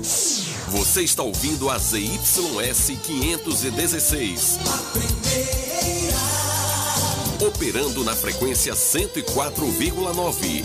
Você está ouvindo a ZYS 516. Operando na frequência 104,9.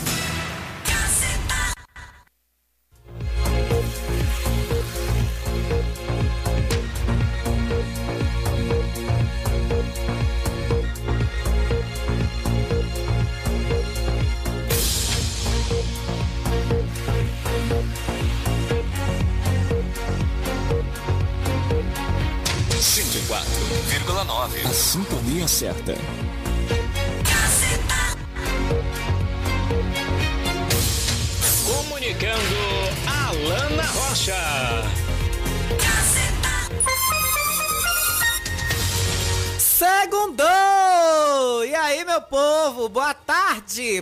Certa.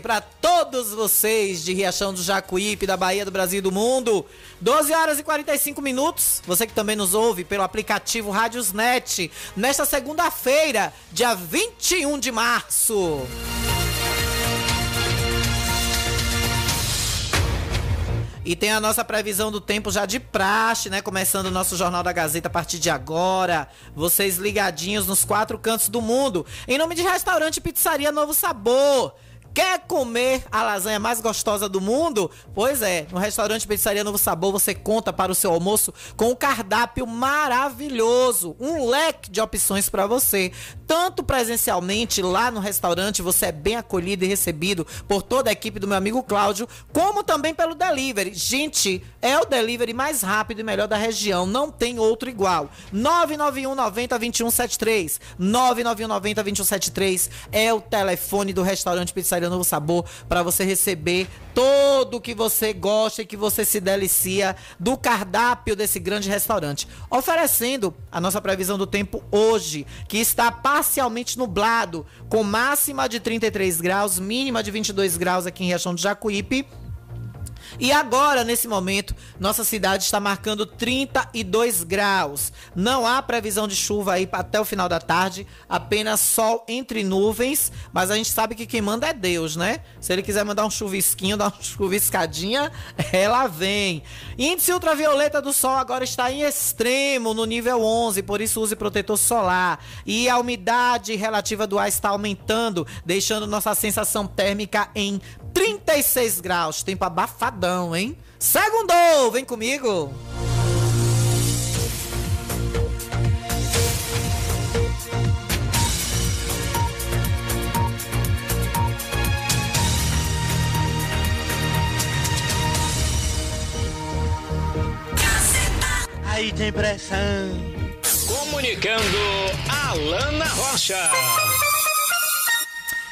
Para todos vocês de Riachão do Jacuípe, da Bahia, do Brasil e do mundo. 12 horas e 45 minutos. Você que também nos ouve pelo aplicativo Rádiosnet, nesta segunda-feira, dia 21 de março. E tem a nossa previsão do tempo já de praxe, né? Começando o nosso Jornal da Gazeta a partir de agora. Vocês ligadinhos nos quatro cantos do mundo. Em nome de Restaurante Pizzaria Novo Sabor. Quer comer a lasanha mais gostosa do mundo? Pois é, no restaurante Pizzaria Novo Sabor você conta para o seu almoço com um cardápio maravilhoso, um leque de opções para você. Tanto presencialmente lá no restaurante você é bem acolhido e recebido por toda a equipe do meu amigo Cláudio, como também pelo delivery. Gente, é o delivery mais rápido e melhor da região, não tem outro igual. 991 90 2173. 991 90 2173 é o telefone do restaurante Pizzaria Pizzaria Novo Sabor para você receber todo o que você gosta e que você se delicia do cardápio desse grande restaurante. Oferecendo a nossa previsão do tempo hoje, que está parcialmente nublado, com máxima de 33 graus, mínima de 22 graus aqui em Riachão do Jacuípe e agora, nesse momento, nossa cidade está marcando 32 graus. Não há previsão de chuva aí até o final da tarde, apenas sol entre nuvens, mas a gente sabe que quem manda é Deus, né? Se ele quiser mandar um chuvisquinho, dar uma chuviscadinha, ela vem. Índice ultravioleta do sol agora está em extremo, no nível 11, por isso use protetor solar. E a umidade relativa do ar está aumentando, deixando nossa sensação térmica em 36 graus. Tempo abafadão, hein? Segundou! Vem comigo! Aí tem pressão. Comunicando Alana Rocha.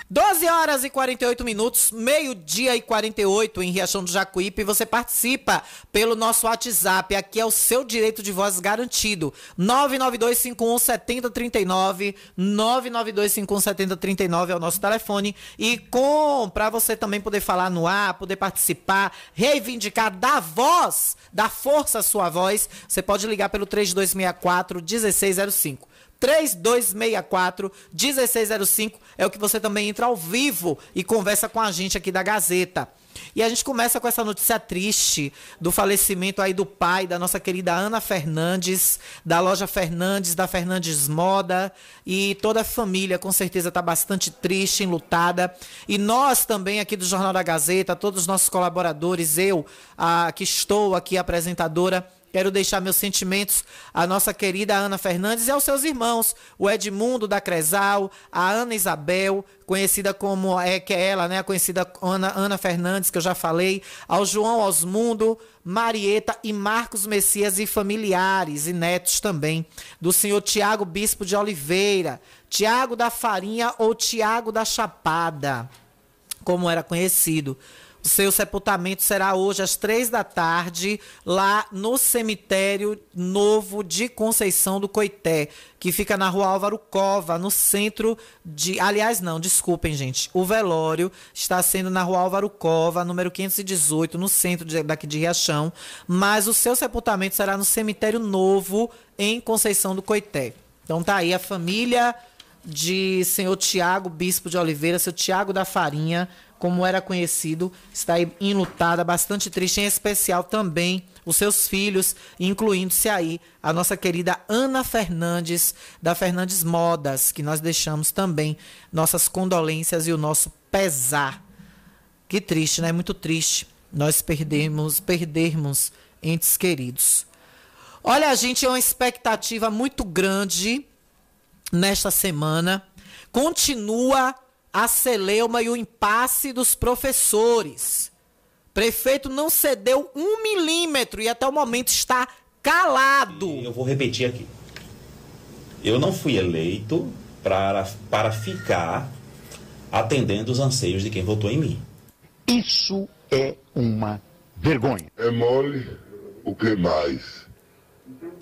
12 horas e 48 minutos, meio-dia e 48 em Riachão do Jacuípe. Você participa pelo nosso WhatsApp. Aqui é o seu direito de voz garantido. 992517039. 992517039 é o nosso telefone. E com para você também poder falar no ar, poder participar, reivindicar, dar voz, dar força à sua voz, você pode ligar pelo 3264 1605. 3264 1605 é o que você também entra ao vivo e conversa com a gente aqui da Gazeta. E a gente começa com essa notícia triste do falecimento aí do pai da nossa querida Ana Fernandes, da loja Fernandes, da Fernandes Moda, e toda a família com certeza está bastante triste, enlutada. E nós também aqui do Jornal da Gazeta, todos os nossos colaboradores, eu, a, que estou aqui apresentadora, Quero deixar meus sentimentos à nossa querida Ana Fernandes e aos seus irmãos, o Edmundo da Cresal, a Ana Isabel, conhecida como é que é ela, né, conhecida Ana, Ana Fernandes, que eu já falei, ao João Osmundo, Marieta e Marcos Messias e familiares e netos também, do senhor Tiago Bispo de Oliveira, Tiago da Farinha ou Tiago da Chapada, como era conhecido. Seu sepultamento será hoje às três da tarde, lá no cemitério novo de Conceição do Coité, que fica na rua Álvaro Cova, no centro de. Aliás, não, desculpem, gente. O velório está sendo na rua Álvaro Cova, número 518, no centro de, daqui de Riachão, mas o seu sepultamento será no cemitério novo em Conceição do Coité. Então tá aí a família de senhor Tiago Bispo de Oliveira, seu Tiago da Farinha, como era conhecido, está enlutada, bastante triste, em especial também os seus filhos, incluindo-se aí a nossa querida Ana Fernandes, da Fernandes Modas, que nós deixamos também nossas condolências e o nosso pesar. Que triste, né? Muito triste nós perdermos, perdermos entes queridos. Olha, a gente, é uma expectativa muito grande nesta semana. Continua a celeuma e o impasse dos professores. Prefeito não cedeu um milímetro e até o momento está calado. Eu vou repetir aqui. Eu não fui eleito para, para ficar atendendo os anseios de quem votou em mim. Isso é uma vergonha. É mole, o que mais?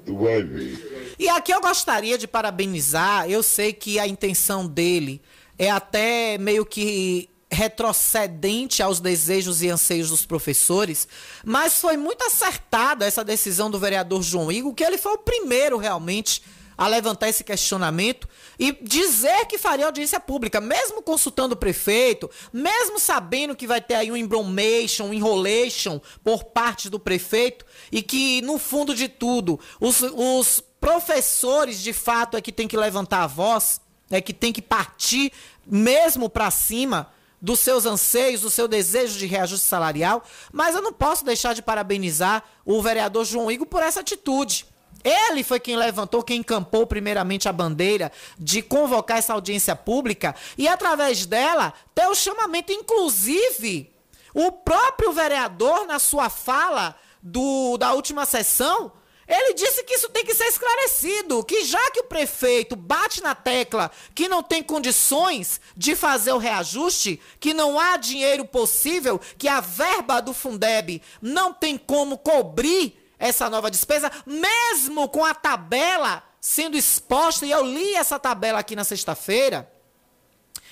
Tu vai ver. E aqui eu gostaria de parabenizar, eu sei que a intenção dele é até meio que retrocedente aos desejos e anseios dos professores, mas foi muito acertada essa decisão do vereador João Igor, que ele foi o primeiro realmente a levantar esse questionamento e dizer que faria audiência pública, mesmo consultando o prefeito, mesmo sabendo que vai ter aí um embromation, um enrolation por parte do prefeito e que, no fundo de tudo, os, os professores de fato é que tem que levantar a voz, é que tem que partir mesmo para cima dos seus anseios, do seu desejo de reajuste salarial, mas eu não posso deixar de parabenizar o vereador João Igor por essa atitude. Ele foi quem levantou, quem encampou primeiramente a bandeira de convocar essa audiência pública e, através dela, ter o chamamento, inclusive, o próprio vereador, na sua fala do, da última sessão, ele disse que isso tem que ser esclarecido, que já que o prefeito bate na tecla que não tem condições de fazer o reajuste, que não há dinheiro possível, que a verba do Fundeb não tem como cobrir essa nova despesa, mesmo com a tabela sendo exposta, e eu li essa tabela aqui na sexta-feira.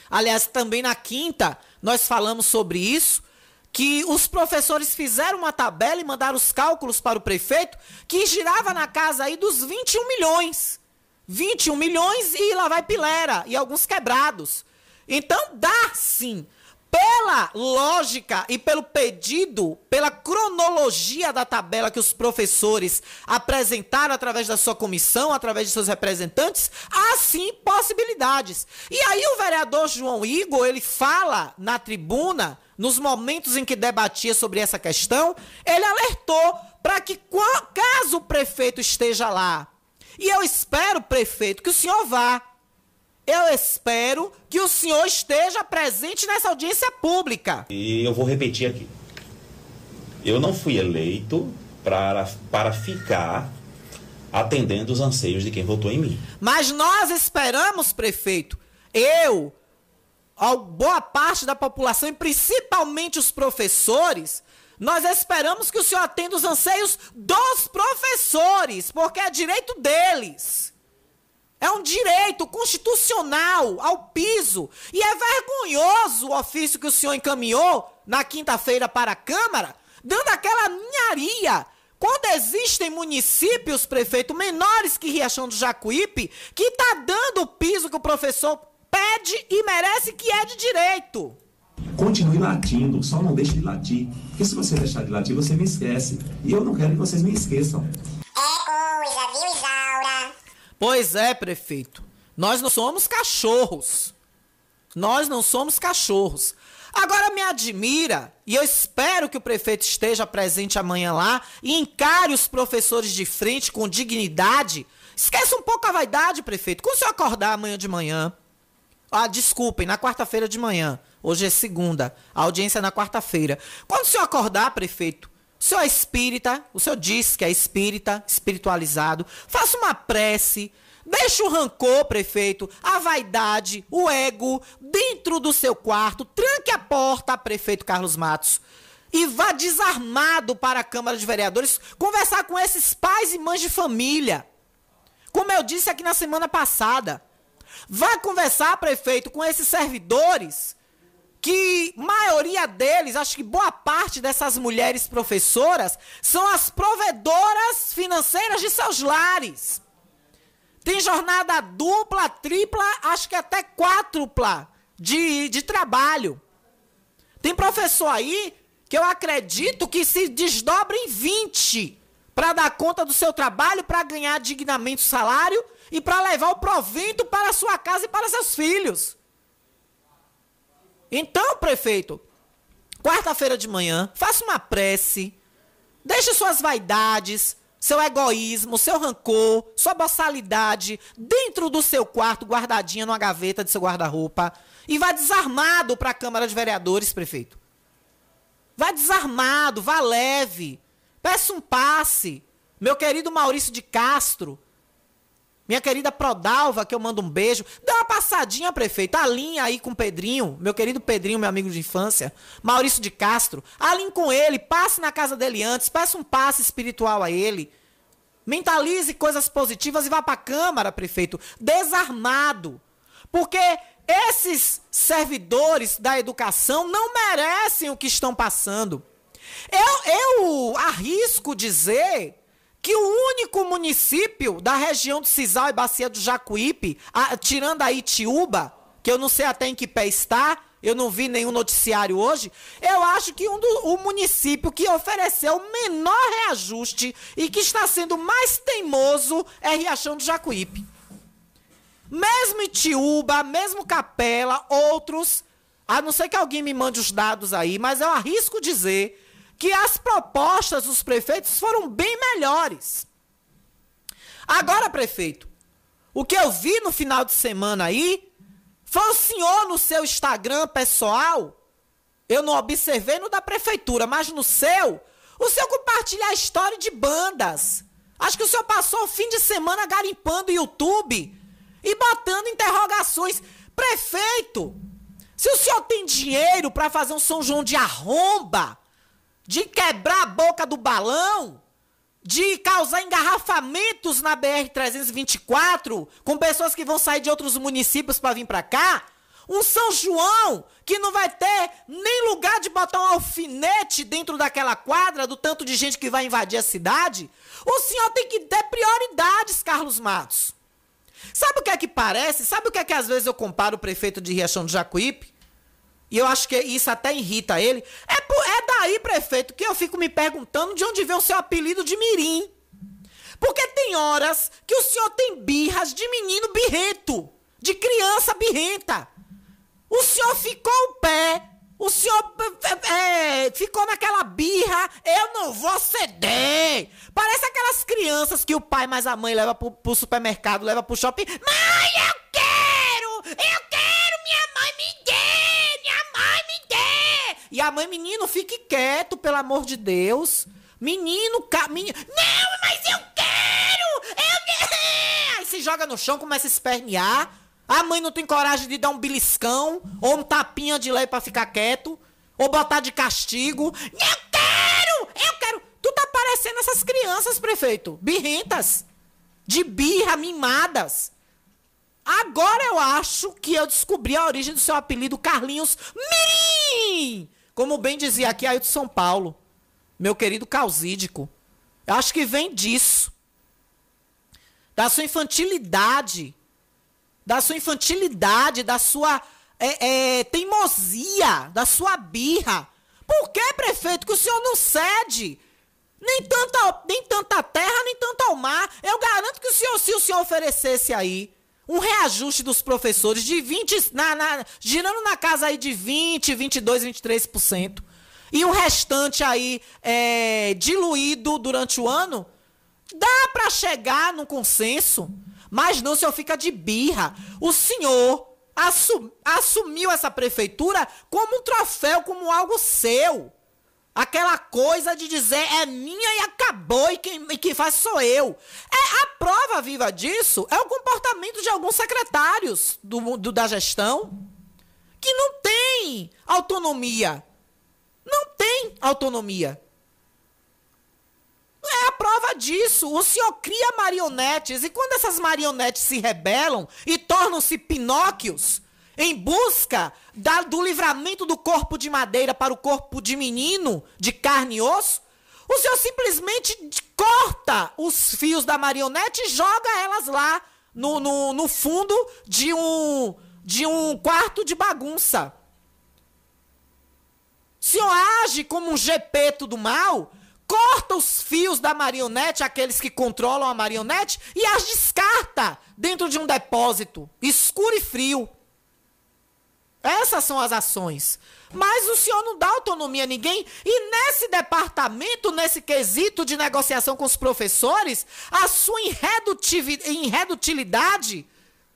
Aliás, também na quinta, nós falamos sobre isso que os professores fizeram uma tabela e mandaram os cálculos para o prefeito, que girava na casa aí dos 21 milhões. 21 milhões e lá vai pilera, e alguns quebrados. Então dá sim pela lógica e pelo pedido, pela cronologia da tabela que os professores apresentaram através da sua comissão, através de seus representantes, há sim possibilidades. E aí o vereador João Igor, ele fala na tribuna, nos momentos em que debatia sobre essa questão, ele alertou para que caso o prefeito esteja lá, e eu espero, prefeito, que o senhor vá, eu espero que o senhor esteja presente nessa audiência pública. E eu vou repetir aqui. Eu não fui eleito para, para ficar atendendo os anseios de quem votou em mim. Mas nós esperamos, prefeito, eu, a boa parte da população e principalmente os professores, nós esperamos que o senhor atenda os anseios dos professores, porque é direito deles. É um direito constitucional ao piso. E é vergonhoso o ofício que o senhor encaminhou na quinta-feira para a Câmara, dando aquela ninharia. Quando existem municípios, prefeito, menores que Riachão do Jacuípe, que está dando o piso que o professor pede e merece, que é de direito. Continue latindo, só não deixe de latir. Porque se você deixar de latir, você me esquece. E eu não quero que vocês me esqueçam. É coisa, viu, Isaura? Pois é, prefeito. Nós não somos cachorros. Nós não somos cachorros. Agora me admira, e eu espero que o prefeito esteja presente amanhã lá e encare os professores de frente com dignidade. Esqueça um pouco a vaidade, prefeito. Quando o senhor acordar amanhã de manhã, ah, desculpem, na quarta-feira de manhã. Hoje é segunda. A audiência é na quarta-feira. Quando o senhor acordar, prefeito, o senhor é espírita, o senhor diz que é espírita, espiritualizado. Faça uma prece. Deixe o rancor, prefeito, a vaidade, o ego dentro do seu quarto. Tranque a porta, prefeito Carlos Matos. E vá desarmado para a Câmara de Vereadores conversar com esses pais e mães de família. Como eu disse aqui na semana passada. Vá conversar, prefeito, com esses servidores que maioria deles, acho que boa parte dessas mulheres professoras são as provedoras financeiras de seus lares. Tem jornada dupla, tripla, acho que até quádrupla de, de trabalho. Tem professor aí que eu acredito que se desdobra em 20 para dar conta do seu trabalho, para ganhar dignamente o salário e para levar o provento para sua casa e para seus filhos. Então, prefeito, quarta-feira de manhã, faça uma prece, deixe suas vaidades, seu egoísmo, seu rancor, sua boçalidade dentro do seu quarto, guardadinha numa gaveta de seu guarda-roupa, e vá desarmado para a Câmara de Vereadores, prefeito. Vá desarmado, vá leve. Peça um passe. Meu querido Maurício de Castro, minha querida Prodalva, que eu mando um beijo. Dá uma passadinha, prefeito. Alinhe aí com o Pedrinho, meu querido Pedrinho, meu amigo de infância. Maurício de Castro. Alinhe com ele, passe na casa dele antes, peça um passe espiritual a ele. Mentalize coisas positivas e vá para a Câmara, prefeito, desarmado. Porque esses servidores da educação não merecem o que estão passando. Eu, eu arrisco dizer que o único município da região do Cisal e Bacia do Jacuípe, a, tirando a Itiúba, que eu não sei até em que pé está, eu não vi nenhum noticiário hoje, eu acho que um do, o município que ofereceu o menor reajuste e que está sendo mais teimoso é Riachão do Jacuípe. Mesmo Itiúba, mesmo Capela, outros, a não ser que alguém me mande os dados aí, mas eu arrisco dizer que as propostas dos prefeitos foram bem melhores. Agora, prefeito, o que eu vi no final de semana aí foi o senhor no seu Instagram pessoal. Eu não observei no da prefeitura, mas no seu, o senhor compartilha a história de bandas. Acho que o senhor passou o fim de semana garimpando o YouTube e botando interrogações. Prefeito, se o senhor tem dinheiro para fazer um São João de arromba, de quebrar a boca do balão, de causar engarrafamentos na BR-324 com pessoas que vão sair de outros municípios para vir para cá. Um São João que não vai ter nem lugar de botar um alfinete dentro daquela quadra do tanto de gente que vai invadir a cidade. O senhor tem que ter prioridades, Carlos Matos. Sabe o que é que parece? Sabe o que é que às vezes eu comparo o prefeito de Riachão do Jacuípe? E eu acho que isso até irrita ele, é, é daí, prefeito, que eu fico me perguntando de onde vem o seu apelido de Mirim. Porque tem horas que o senhor tem birras de menino birrento, de criança birrenta. O senhor ficou o pé, o senhor é, ficou naquela birra, eu não vou ceder. Parece aquelas crianças que o pai mais a mãe leva pro, pro supermercado, leva pro shopping. Mãe, eu quero! Eu quero, minha mãe me dê! E a mãe, menino, fique quieto, pelo amor de Deus. Menino, ca... menino. Não, mas eu quero! Eu quero! Aí se joga no chão, começa a espernear. A mãe não tem coragem de dar um beliscão ou um tapinha de lei para ficar quieto. Ou botar de castigo. Eu quero! Eu quero! Tu tá parecendo essas crianças, prefeito. Birrentas. De birra, mimadas. Agora eu acho que eu descobri a origem do seu apelido Carlinhos Mirim! Como bem dizia aqui Ailton São Paulo, meu querido causídico. Eu acho que vem disso. Da sua infantilidade. Da sua infantilidade, da sua é, é, teimosia, da sua birra. Por que, prefeito, que o senhor não cede? Nem tanta, nem tanta terra, nem tanto ao mar. Eu garanto que o senhor, se o senhor oferecesse aí um reajuste dos professores de 20, na, na, girando na casa aí de 20, 22, 23%. E o restante aí é, diluído durante o ano, dá para chegar num consenso. Mas não, o senhor fica de birra. O senhor assum, assumiu essa prefeitura como um troféu, como algo seu. Aquela coisa de dizer é minha e acabou, e quem, e quem faz sou eu. É, a prova viva disso é o comportamento de alguns secretários do, do, da gestão que não tem autonomia. Não tem autonomia. É a prova disso. O senhor cria marionetes e quando essas marionetes se rebelam e tornam-se pinóquios, em busca da, do livramento do corpo de madeira para o corpo de menino, de carne e osso, o senhor simplesmente corta os fios da marionete e joga elas lá no, no, no fundo de um, de um quarto de bagunça. O senhor age como um gepeto do mal, corta os fios da marionete, aqueles que controlam a marionete, e as descarta dentro de um depósito escuro e frio. Essas são as ações. Mas o senhor não dá autonomia a ninguém. E nesse departamento, nesse quesito de negociação com os professores, a sua irredutilidade,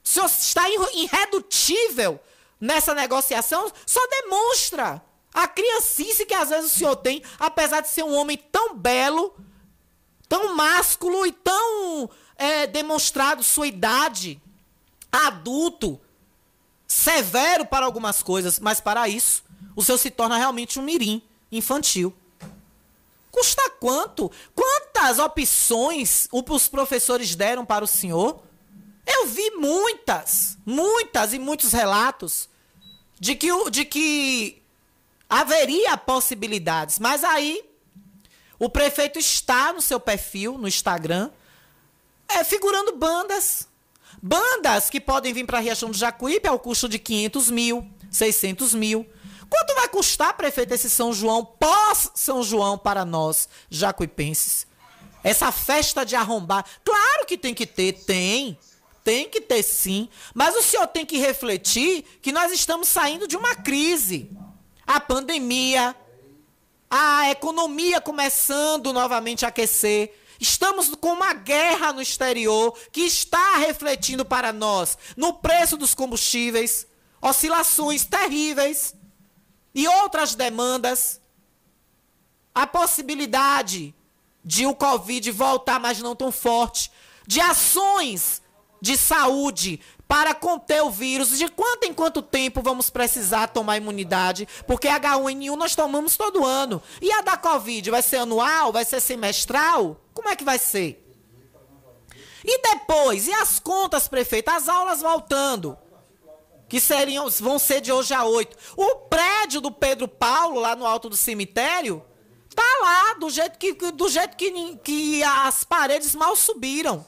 o senhor está irredutível nessa negociação, só demonstra a criancice que às vezes o senhor tem, apesar de ser um homem tão belo, tão másculo e tão é, demonstrado sua idade, adulto severo para algumas coisas, mas para isso, o senhor se torna realmente um mirim infantil. Custa quanto? Quantas opções os professores deram para o senhor? Eu vi muitas, muitas e muitos relatos de que, de que haveria possibilidades, mas aí o prefeito está no seu perfil, no Instagram, é, figurando bandas Bandas que podem vir para a Riachão do Jacuípe ao custo de 500 mil, 600 mil. Quanto vai custar, prefeito, esse São João, pós-São João para nós, jacuipenses? Essa festa de arrombar. Claro que tem que ter, tem. Tem que ter sim. Mas o senhor tem que refletir que nós estamos saindo de uma crise. A pandemia, a economia começando novamente a aquecer. Estamos com uma guerra no exterior que está refletindo para nós no preço dos combustíveis, oscilações terríveis e outras demandas. A possibilidade de o Covid voltar, mas não tão forte, de ações de saúde para conter o vírus. De quanto em quanto tempo vamos precisar tomar imunidade? Porque H1N1 nós tomamos todo ano. E a da Covid vai ser anual? Vai ser semestral? Como é que vai ser? E depois, e as contas, prefeito? As aulas voltando. Que seriam, vão ser de hoje a oito. O prédio do Pedro Paulo, lá no alto do cemitério, tá lá, do jeito que, do jeito que, que as paredes mal subiram.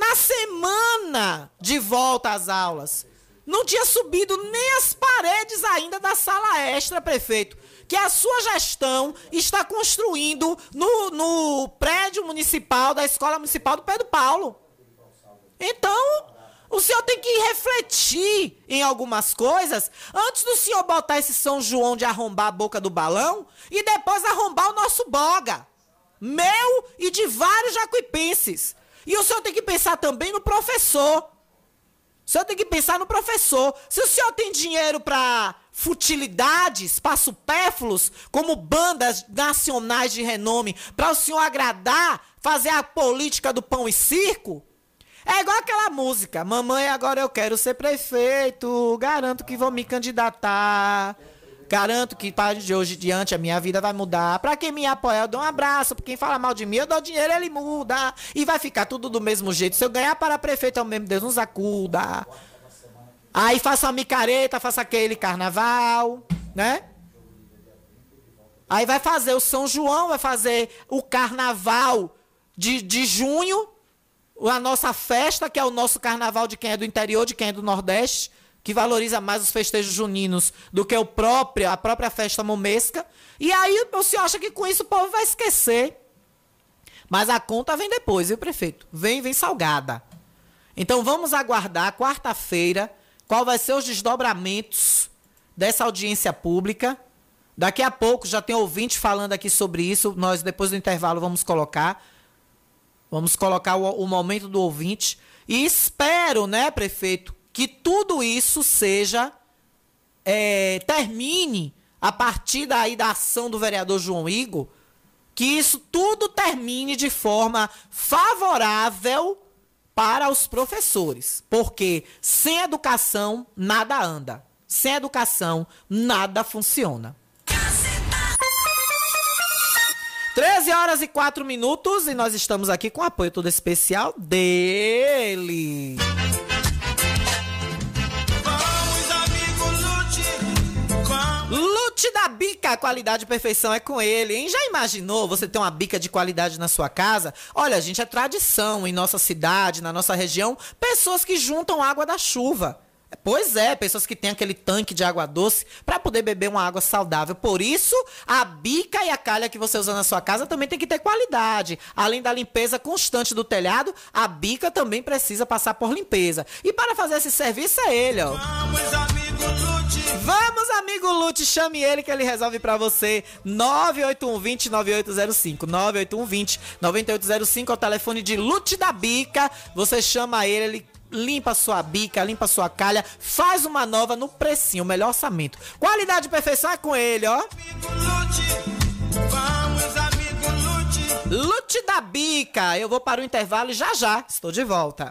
Na semana de volta às aulas. Não tinha subido nem as paredes ainda da sala extra, prefeito. Que a sua gestão está construindo no, no prédio municipal da Escola Municipal do Pedro Paulo. Então, o senhor tem que refletir em algumas coisas antes do senhor botar esse São João de arrombar a boca do balão e depois arrombar o nosso boga. Meu e de vários jacuipenses. E o senhor tem que pensar também no professor. O senhor tem que pensar no professor. Se o senhor tem dinheiro para futilidades, para supérfluos, como bandas nacionais de renome, para o senhor agradar, fazer a política do pão e circo, é igual aquela música. Mamãe, agora eu quero ser prefeito, garanto que vou me candidatar. Garanto que para de hoje em diante a minha vida vai mudar. Para quem me apoia, eu dou um abraço. Para quem fala mal de mim, eu dou dinheiro, ele muda. E vai ficar tudo do mesmo jeito. Se eu ganhar para prefeito, é o mesmo Deus nos acuda. Aí faça a micareta, faça aquele carnaval, né? Aí vai fazer o São João, vai fazer o carnaval de, de junho, a nossa festa, que é o nosso carnaval de quem é do interior, de quem é do Nordeste que valoriza mais os festejos juninos do que o próprio, a própria festa momesca. E aí o senhor acha que com isso o povo vai esquecer. Mas a conta vem depois, viu, prefeito? Vem, vem salgada. Então vamos aguardar quarta-feira qual vai ser os desdobramentos dessa audiência pública. Daqui a pouco já tem ouvinte falando aqui sobre isso. Nós depois do intervalo vamos colocar. Vamos colocar o, o momento do ouvinte. E espero, né, prefeito, que tudo isso seja. é, termine a partir daí da ação do vereador João Igor. Que isso tudo termine de forma favorável para os professores. Porque sem educação, nada anda. Sem educação, nada funciona. 13 horas e 4 minutos e nós estamos aqui com apoio todo especial dele. Lute da bica, qualidade e perfeição é com ele, hein? Já imaginou você ter uma bica de qualidade na sua casa? Olha, gente, é tradição em nossa cidade, na nossa região, pessoas que juntam água da chuva. Pois é, pessoas que têm aquele tanque de água doce para poder beber uma água saudável. Por isso, a bica e a calha que você usa na sua casa também tem que ter qualidade. Além da limpeza constante do telhado, a bica também precisa passar por limpeza. E para fazer esse serviço é ele, ó. Vamos, amigo Lute. Vamos, amigo Lute, chame ele que ele resolve pra você. 98120 9805. 98120 9805 é o telefone de Lute da Bica. Você chama ele, ele limpa a sua bica, limpa a sua calha, faz uma nova no precinho, o melhor orçamento. Qualidade e perfeição é com ele, ó. Lute da Bica. Eu vou para o intervalo e já já estou de volta.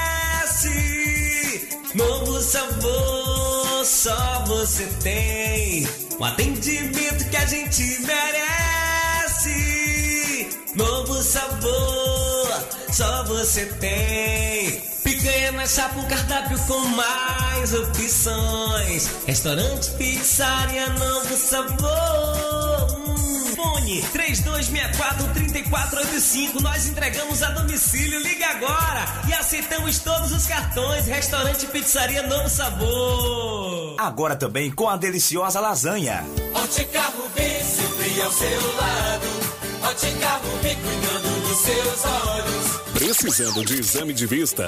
Novo sabor, só você tem. O atendimento que a gente merece. Novo sabor, só você tem. Picanha na chapa, um cardápio com mais opções. Restaurante, pizzaria, novo sabor. Hum, Fone 3264-3485. Nós entregamos a domicílio. Liga agora e aceitamos todos os cartões. Restaurante Pizzaria Novo Sabor. Agora também com a deliciosa lasanha. Ótica Rubi, sempre ao seu lado. Ótica Rubi, cuidando dos seus olhos. Precisando de exame de vista?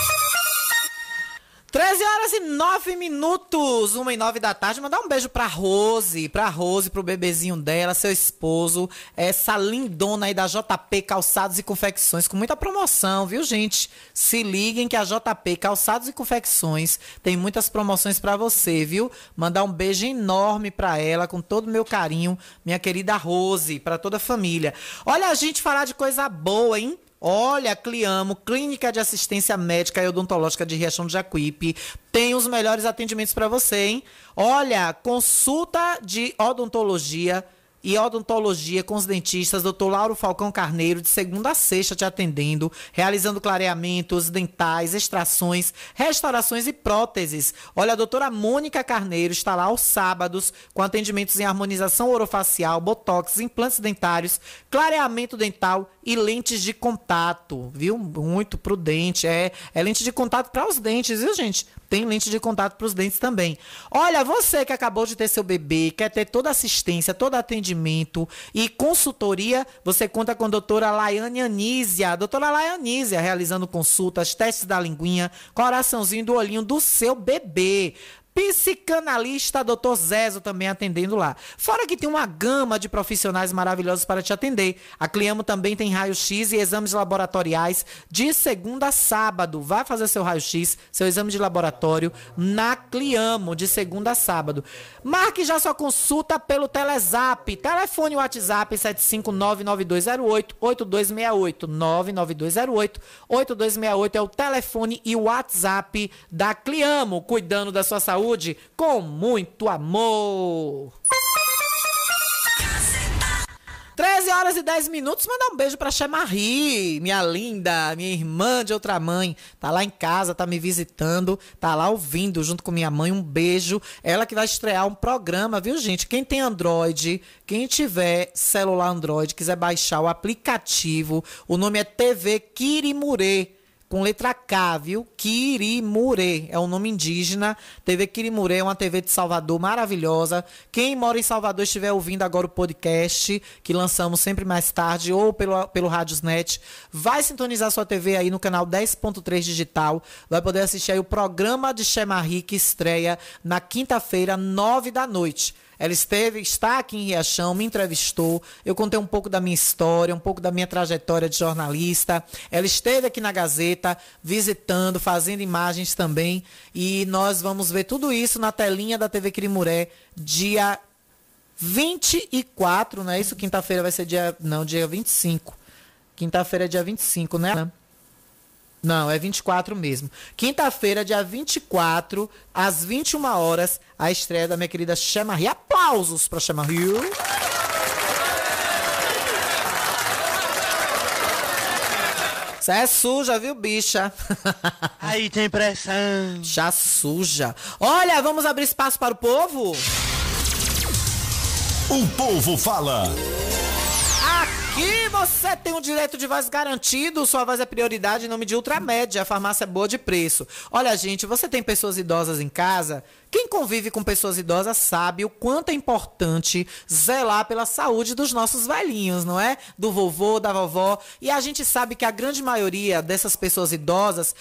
13 horas e 9 minutos, 1 e 9 da tarde. Mandar um beijo pra Rose, pra Rose, pro bebezinho dela, seu esposo, essa lindona aí da JP Calçados e Confecções, com muita promoção, viu, gente? Se liguem que a JP Calçados e Confecções tem muitas promoções pra você, viu? Mandar um beijo enorme pra ela, com todo o meu carinho, minha querida Rose, pra toda a família. Olha a gente falar de coisa boa, hein? Olha, Cliamo, Clínica de Assistência Médica e Odontológica de Riachão de Jacuípe, tem os melhores atendimentos para você, hein? Olha, consulta de odontologia e odontologia com os dentistas, Dr. Lauro Falcão Carneiro, de segunda a sexta te atendendo, realizando clareamentos dentais, extrações, restaurações e próteses. Olha, a doutora Mônica Carneiro está lá aos sábados com atendimentos em harmonização orofacial, botox, implantes dentários, clareamento dental e lentes de contato, viu? Muito prudente, é, é lente de contato para os dentes, viu, gente? Tem lente de contato para os dentes também. Olha, você que acabou de ter seu bebê, quer ter toda assistência, todo atendimento e consultoria, você conta com a doutora Laiane Anísia. Doutora Laiane realizando consultas, testes da linguinha, coraçãozinho do olhinho do seu bebê. Psicanalista Dr. Zezo também atendendo lá. Fora que tem uma gama de profissionais maravilhosos para te atender. A Cliamo também tem raio-x e exames laboratoriais de segunda a sábado. Vai fazer seu raio-x, seu exame de laboratório na Cliamo de segunda a sábado. Marque já sua consulta pelo Telezap. Telefone WhatsApp 75992088268. 992088268 é o telefone e WhatsApp da Cliamo, cuidando da sua saúde saúde com muito amor. 13 horas e 10 minutos, mandar um beijo pra Chemarie, minha linda, minha irmã de outra mãe. Tá lá em casa, tá me visitando, tá lá ouvindo junto com minha mãe. Um beijo. Ela que vai estrear um programa, viu, gente? Quem tem Android, quem tiver celular Android, quiser baixar o aplicativo, o nome é TV Kirimure com letra K, viu? Kirimure, é um nome indígena. TV Kirimure é uma TV de Salvador maravilhosa. Quem mora em Salvador estiver ouvindo agora o podcast, que lançamos sempre mais tarde, ou pelo, pelo Radiosnet, vai sintonizar sua TV aí no canal 10.3 digital. Vai poder assistir aí o programa de Chemarri, que estreia na quinta-feira, nove da noite. Ela esteve, está aqui em Riachão, me entrevistou. Eu contei um pouco da minha história, um pouco da minha trajetória de jornalista. Ela esteve aqui na Gazeta, visitando, fazendo imagens também. E nós vamos ver tudo isso na telinha da TV Crimuré, dia 24, não é isso? Quinta-feira vai ser dia. Não, dia 25. Quinta-feira é dia 25, né? Não, é 24 mesmo. Quinta-feira, dia 24, às 21 horas, a estreia da minha querida Chamarie. Aplausos para Chamarie. Você é suja, viu, bicha? Aí tem pressão. Já suja. Olha, vamos abrir espaço para o povo? O povo fala. Aqui você tem o direito de voz garantido, sua voz é prioridade em nome de Ultramédia, a farmácia boa de preço. Olha, gente, você tem pessoas idosas em casa? Quem convive com pessoas idosas sabe o quanto é importante zelar pela saúde dos nossos velhinhos, não é? Do vovô, da vovó. E a gente sabe que a grande maioria dessas pessoas idosas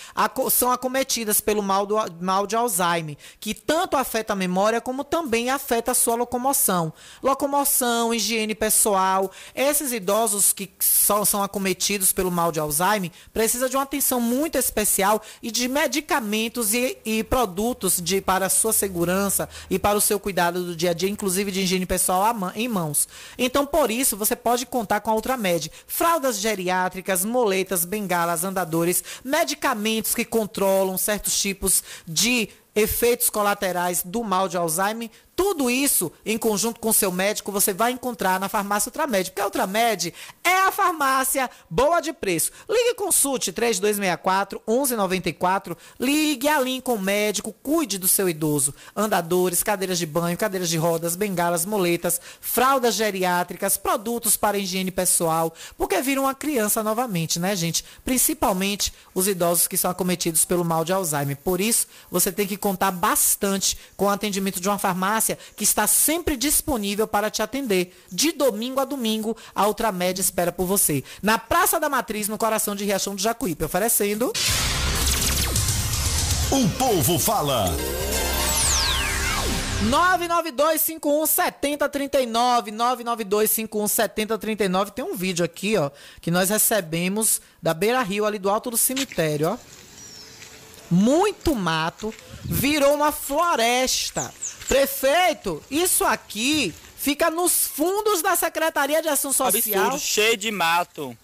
são acometidas pelo mal, do, mal de Alzheimer, que tanto afeta a memória como também afeta a sua locomoção. Locomoção, higiene pessoal. Esses idosos que só são acometidos pelo mal de Alzheimer precisam de uma atenção muito especial e de medicamentos e, e produtos de, para a sua segurança e para o seu cuidado do dia a dia, inclusive de higiene pessoal em mãos. Então, por isso, você pode contar com a Ultramed. Fraldas geriátricas, moletas, bengalas, andadores, medicamentos que controlam certos tipos de efeitos colaterais do mal de Alzheimer, Tudo isso, em conjunto com seu médico, você vai encontrar na farmácia Ultramed. Porque a Ultramed é a farmácia boa de preço. Ligue e consulte 3264 1194. Ligue alinhe com o médico, cuide do seu idoso. Andadores, cadeiras de banho, cadeiras de rodas, bengalas, moletas, fraldas geriátricas, produtos para higiene pessoal. Porque viram uma criança novamente, né, gente? Principalmente os idosos que são acometidos pelo mal de Alzheimer. Por isso, você tem que contar bastante com o atendimento de uma farmácia que está sempre disponível para te atender. De domingo a domingo, a Ultramed espera por você. Na Praça da Matriz, no coração de Riachão do Jacuípe, oferecendo. O povo fala. 992517039, 992517039. Tem um vídeo aqui, ó, que nós recebemos da Beira Rio, ali do alto do cemitério, ó. Muito mato, virou uma floresta. Prefeito, isso aqui fica nos fundos da Secretaria de Ação Social. Absurdo, cheio de mato.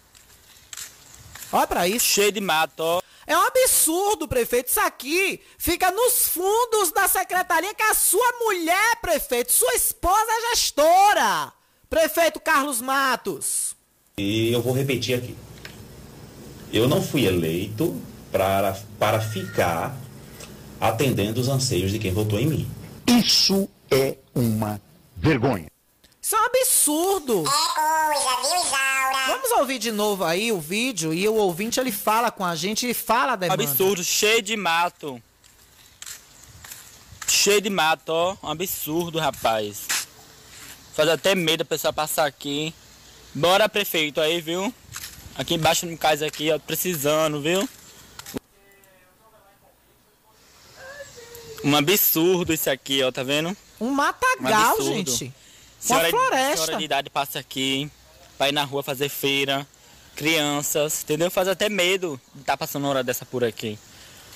Olha pra isso. Cheio de mato, ó. É um absurdo, prefeito. Isso aqui fica nos fundos da secretaria que a sua mulher, prefeito, sua esposa é gestora. Prefeito Carlos Matos. E eu vou repetir aqui. Eu não fui eleito para, para ficar atendendo os anseios de quem votou em mim. Isso é uma vergonha. Isso é um absurdo. É coisa, viu, Isaura? Vamos ouvir de novo aí o vídeo e o ouvinte ele fala com a gente e fala a demanda. Absurdo, cheio de mato. Cheio de mato, ó. Um absurdo, rapaz. Faz até medo a pessoa passar aqui. Bora, prefeito, aí, viu? Aqui embaixo no cais aqui, ó, precisando, viu? Um absurdo isso aqui, ó, tá vendo? Um matagal, gente. Senhora, Uma floresta. senhora de idade passa aqui, vai na rua fazer feira, crianças, entendeu? Faz até medo de estar passando uma hora dessa por aqui.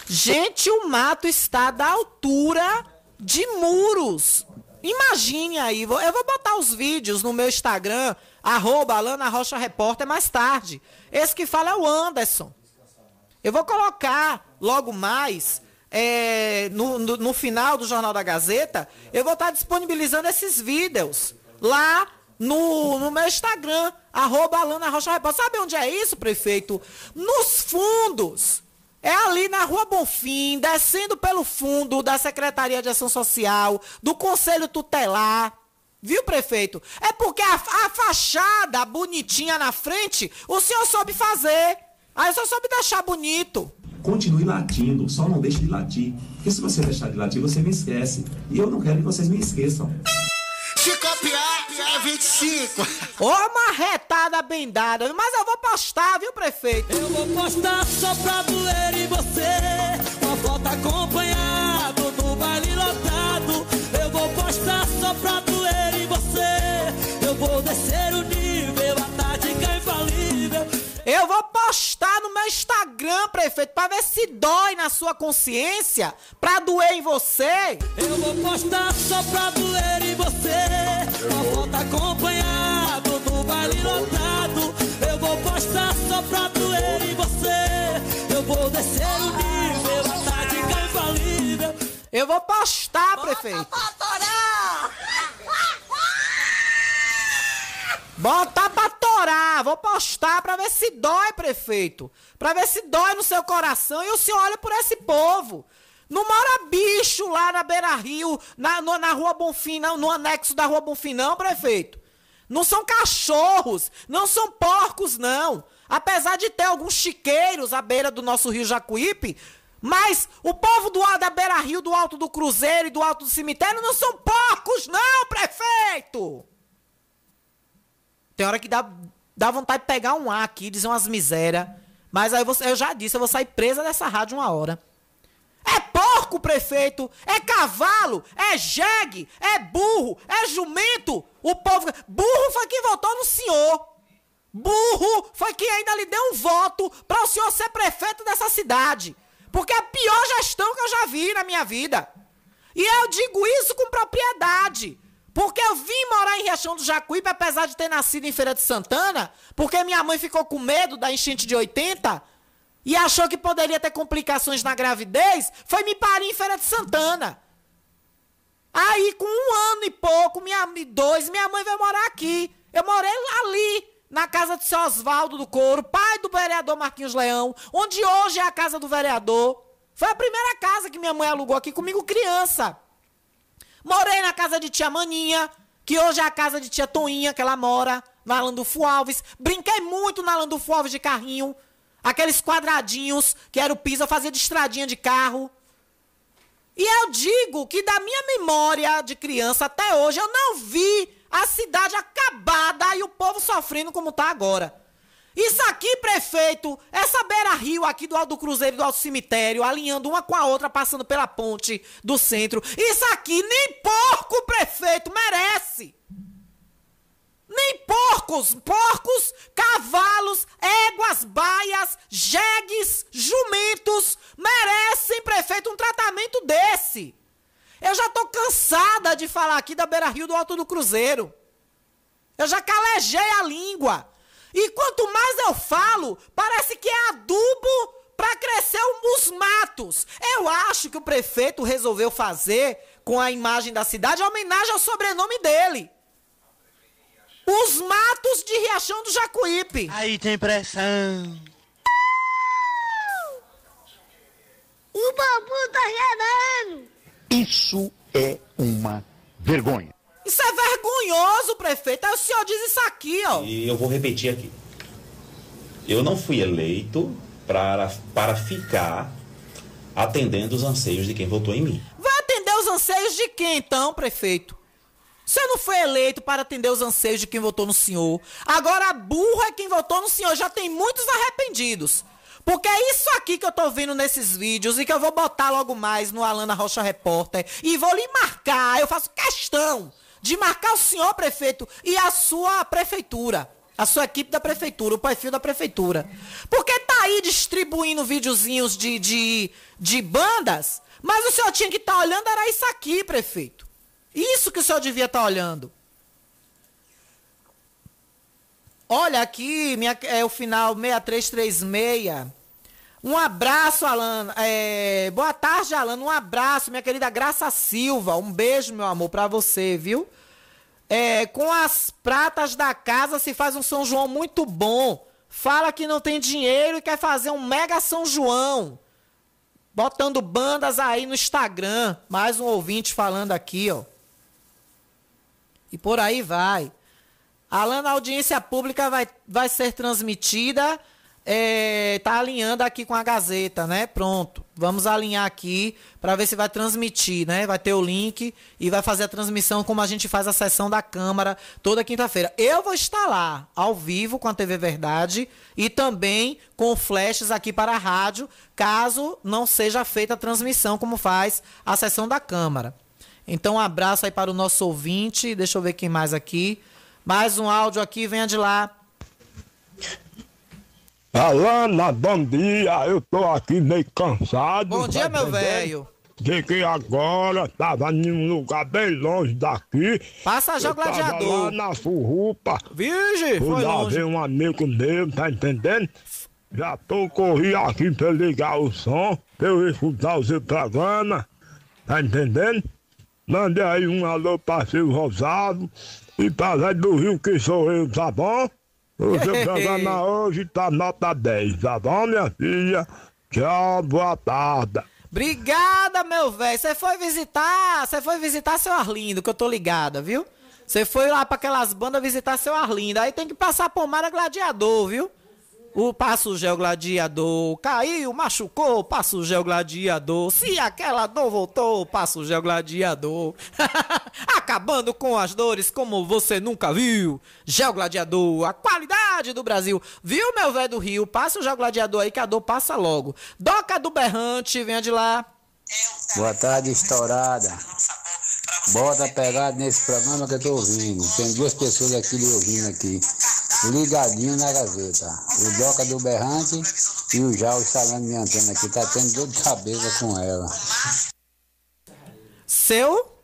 Gente, o mato está da altura de muros. Imagine aí, eu vou botar os vídeos no meu Instagram, arroba Alana Rocha Repórter, mais tarde. Esse que fala é o Anderson. Eu vou colocar logo mais, é, no, no, no final do Jornal da Gazeta, eu vou estar disponibilizando esses vídeos lá no, no meu Instagram, arroba Alana Rocha Repórter. Sabe onde é isso, prefeito? Nos fundos. É ali na Rua Bonfim, descendo pelo fundo da Secretaria de Ação Social, do Conselho Tutelar. Viu, prefeito? É porque a, a fachada bonitinha na frente, o senhor soube fazer. Aí o senhor soube deixar bonito. Continue latindo, só não deixe de latir. Porque se você deixar de latir, você me esquece. E eu não quero que vocês me esqueçam. Se copiar, é 25. Ô, marretada bem dada. Mas eu vou postar, viu, prefeito? Eu vou postar só pra doer em você. Uma foto acompanhado no baile lotado. Eu vou postar só pra doer em você. Eu vou descer o nível, a tática infalível. Eu vou postar no meu Instagram, prefeito, pra ver se dói na sua consciência, pra doer em você. Eu vou postar só pra doer em você. Uma foto acompanhado no baile lotado. Eu vou postar só pra doer em você. Eu vou descer o nível, a tática infalível. Eu vou postar, prefeito. Botar pra torar, vou postar pra ver se dói, prefeito. Pra ver se dói no seu coração e o senhor olha por esse povo. Não mora bicho lá na Beira Rio, na, no- na Rua Bonfim, não, no anexo da Rua Bonfim, não, prefeito. Não são cachorros, não são porcos, não. Apesar de ter alguns chiqueiros à beira do nosso rio Jacuípe, mas o povo do, da Beira Rio, do Alto do Cruzeiro e do Alto do Cemitério não são porcos, não, prefeito! Tem hora que dá, dá vontade de pegar um ar aqui, dizer umas misérias. Mas aí você, eu já disse, eu vou sair presa dessa rádio uma hora. É porco, prefeito! É cavalo! É jegue! É burro! É jumento! O povo. Burro foi quem votou no senhor! Burro foi quem ainda lhe deu um voto para o senhor ser prefeito dessa cidade! Porque é a pior gestão que eu já vi na minha vida! E eu digo isso com propriedade! Porque eu vim morar em Riachão do Jacuípe, apesar de ter nascido em Feira de Santana, porque minha mãe ficou com medo da enchente de 80 e achou que poderia ter complicações na gravidez, foi me parir em Feira de Santana. Aí, com um ano e pouco, minha, dois, minha mãe vai morar aqui. Eu morei ali, na casa do seu Oswaldo do Couro, pai do vereador Marquinhos Leão, onde hoje é a casa do vereador. Foi a primeira casa que minha mãe alugou aqui comigo, criança. Morei na casa de tia Maninha, que hoje é a casa de tia Toinha, que ela mora, na Landulfo Alves. Brinquei muito na Landulfo Alves de carrinho. Aqueles quadradinhos que era o piso, eu fazia de estradinha de carro. E eu digo que da minha memória de criança até hoje, eu não vi a cidade acabada e o povo sofrendo como tá agora. Isso aqui, prefeito, essa beira-rio aqui do Alto Cruzeiro do Alto Cemitério, alinhando uma com a outra, passando pela ponte do centro. Isso aqui nem porco, prefeito, merece. Nem porcos, porcos, cavalos, éguas, baias, jegues, jumentos merecem, prefeito, um tratamento desse. Eu já tô cansada de falar aqui da Beira Rio do Alto do Cruzeiro. Eu já calejei a língua. E quanto mais eu falo, parece que é adubo para crescer os matos. Eu acho que o prefeito resolveu fazer com a imagem da cidade homenagem ao sobrenome dele. Os matos de Riachão do Jacuípe. Aí tem pressão. O bambu tá gerando. Isso é uma vergonha. Isso é vergonhoso, prefeito. Aí o senhor diz isso aqui, ó. E eu vou repetir aqui. Eu não fui eleito para, para ficar atendendo os anseios de quem votou em mim. Vai atender os anseios de quem, então, prefeito? O senhor não foi eleito para atender os anseios de quem votou no senhor. Agora, burro é quem votou no senhor. Já tem muitos arrependidos. Porque é isso aqui que eu tô vendo nesses vídeos e que eu vou botar logo mais no Alana Rocha Repórter. E vou lhe marcar. Eu faço questão de marcar o senhor prefeito e a sua prefeitura. A sua equipe da prefeitura, o perfil da prefeitura. Porque tá aí distribuindo videozinhos de, de, de bandas, mas o senhor tinha que estar tá olhando era isso aqui, prefeito. Isso que o senhor devia estar tá olhando. Olha aqui, minha, é o final 6336. Um abraço, Alana. É, boa tarde, Alana. Um abraço, minha querida Graça Silva. Um beijo, meu amor, pra você, viu? É, com as pratas da casa se faz um São João muito bom. Fala que não tem dinheiro e quer fazer um mega São João. Botando bandas aí no Instagram. Mais um ouvinte falando aqui, ó. E por aí vai. Alana, a audiência pública vai, vai ser transmitida. É, tá alinhando aqui com a Gazeta, né? Pronto. Vamos alinhar aqui para ver se vai transmitir, né? Vai ter o link e vai fazer a transmissão como a gente faz a sessão da Câmara toda quinta-feira. Eu vou estar lá, ao vivo, com a TV Verdade e também com flashes aqui para a rádio, caso não seja feita a transmissão como faz a sessão da Câmara. Então, um abraço aí para o nosso ouvinte. Deixa eu ver quem mais aqui. Mais um áudio aqui, venha de lá. Alana, bom dia. Eu tô aqui meio cansado. Bom dia, meu velho. Cheguei agora, tava em um lugar bem longe daqui. Passa já o gladiador. lá na Furrupa. Virgem, foi lá longe. ver um amigo meu, tá entendendo? Já tô corri aqui pra ligar o som, pra eu escutar o seu programa. Tá entendendo? Mande aí um alô pra seu Rosado e pra lá do Rio que sou eu, tá bom? O seu programa hoje tá nota 10, tá bom, minha filha? Tchau, boa tarde. Obrigada, meu velho. Você foi visitar, você foi visitar seu Arlindo, que eu tô ligada, viu? Você foi lá pra aquelas bandas visitar seu Arlindo. Aí tem que passar por Mara Gladiador, viu? O Passo Gel Gladiador caiu, machucou, Passo Gel Gladiador. Se aquela dor voltou, Passo Gel Gladiador. Acabando com as dores como você nunca viu. Gel Gladiador, a qualidade do Brasil. Viu, meu velho do Rio? Passa o Gel Gladiador aí que a dor passa logo. Doca do Berrante, venha de lá. Boa tarde, estourada. Bota pegada nesse programa que eu tô ouvindo. Tem duas pessoas aqui lhe ouvindo aqui. Ligadinho na Gazeta. O Doca do Berrante e o Jal instalando minha antena aqui. Tá tendo dor de cabeça com ela. Seu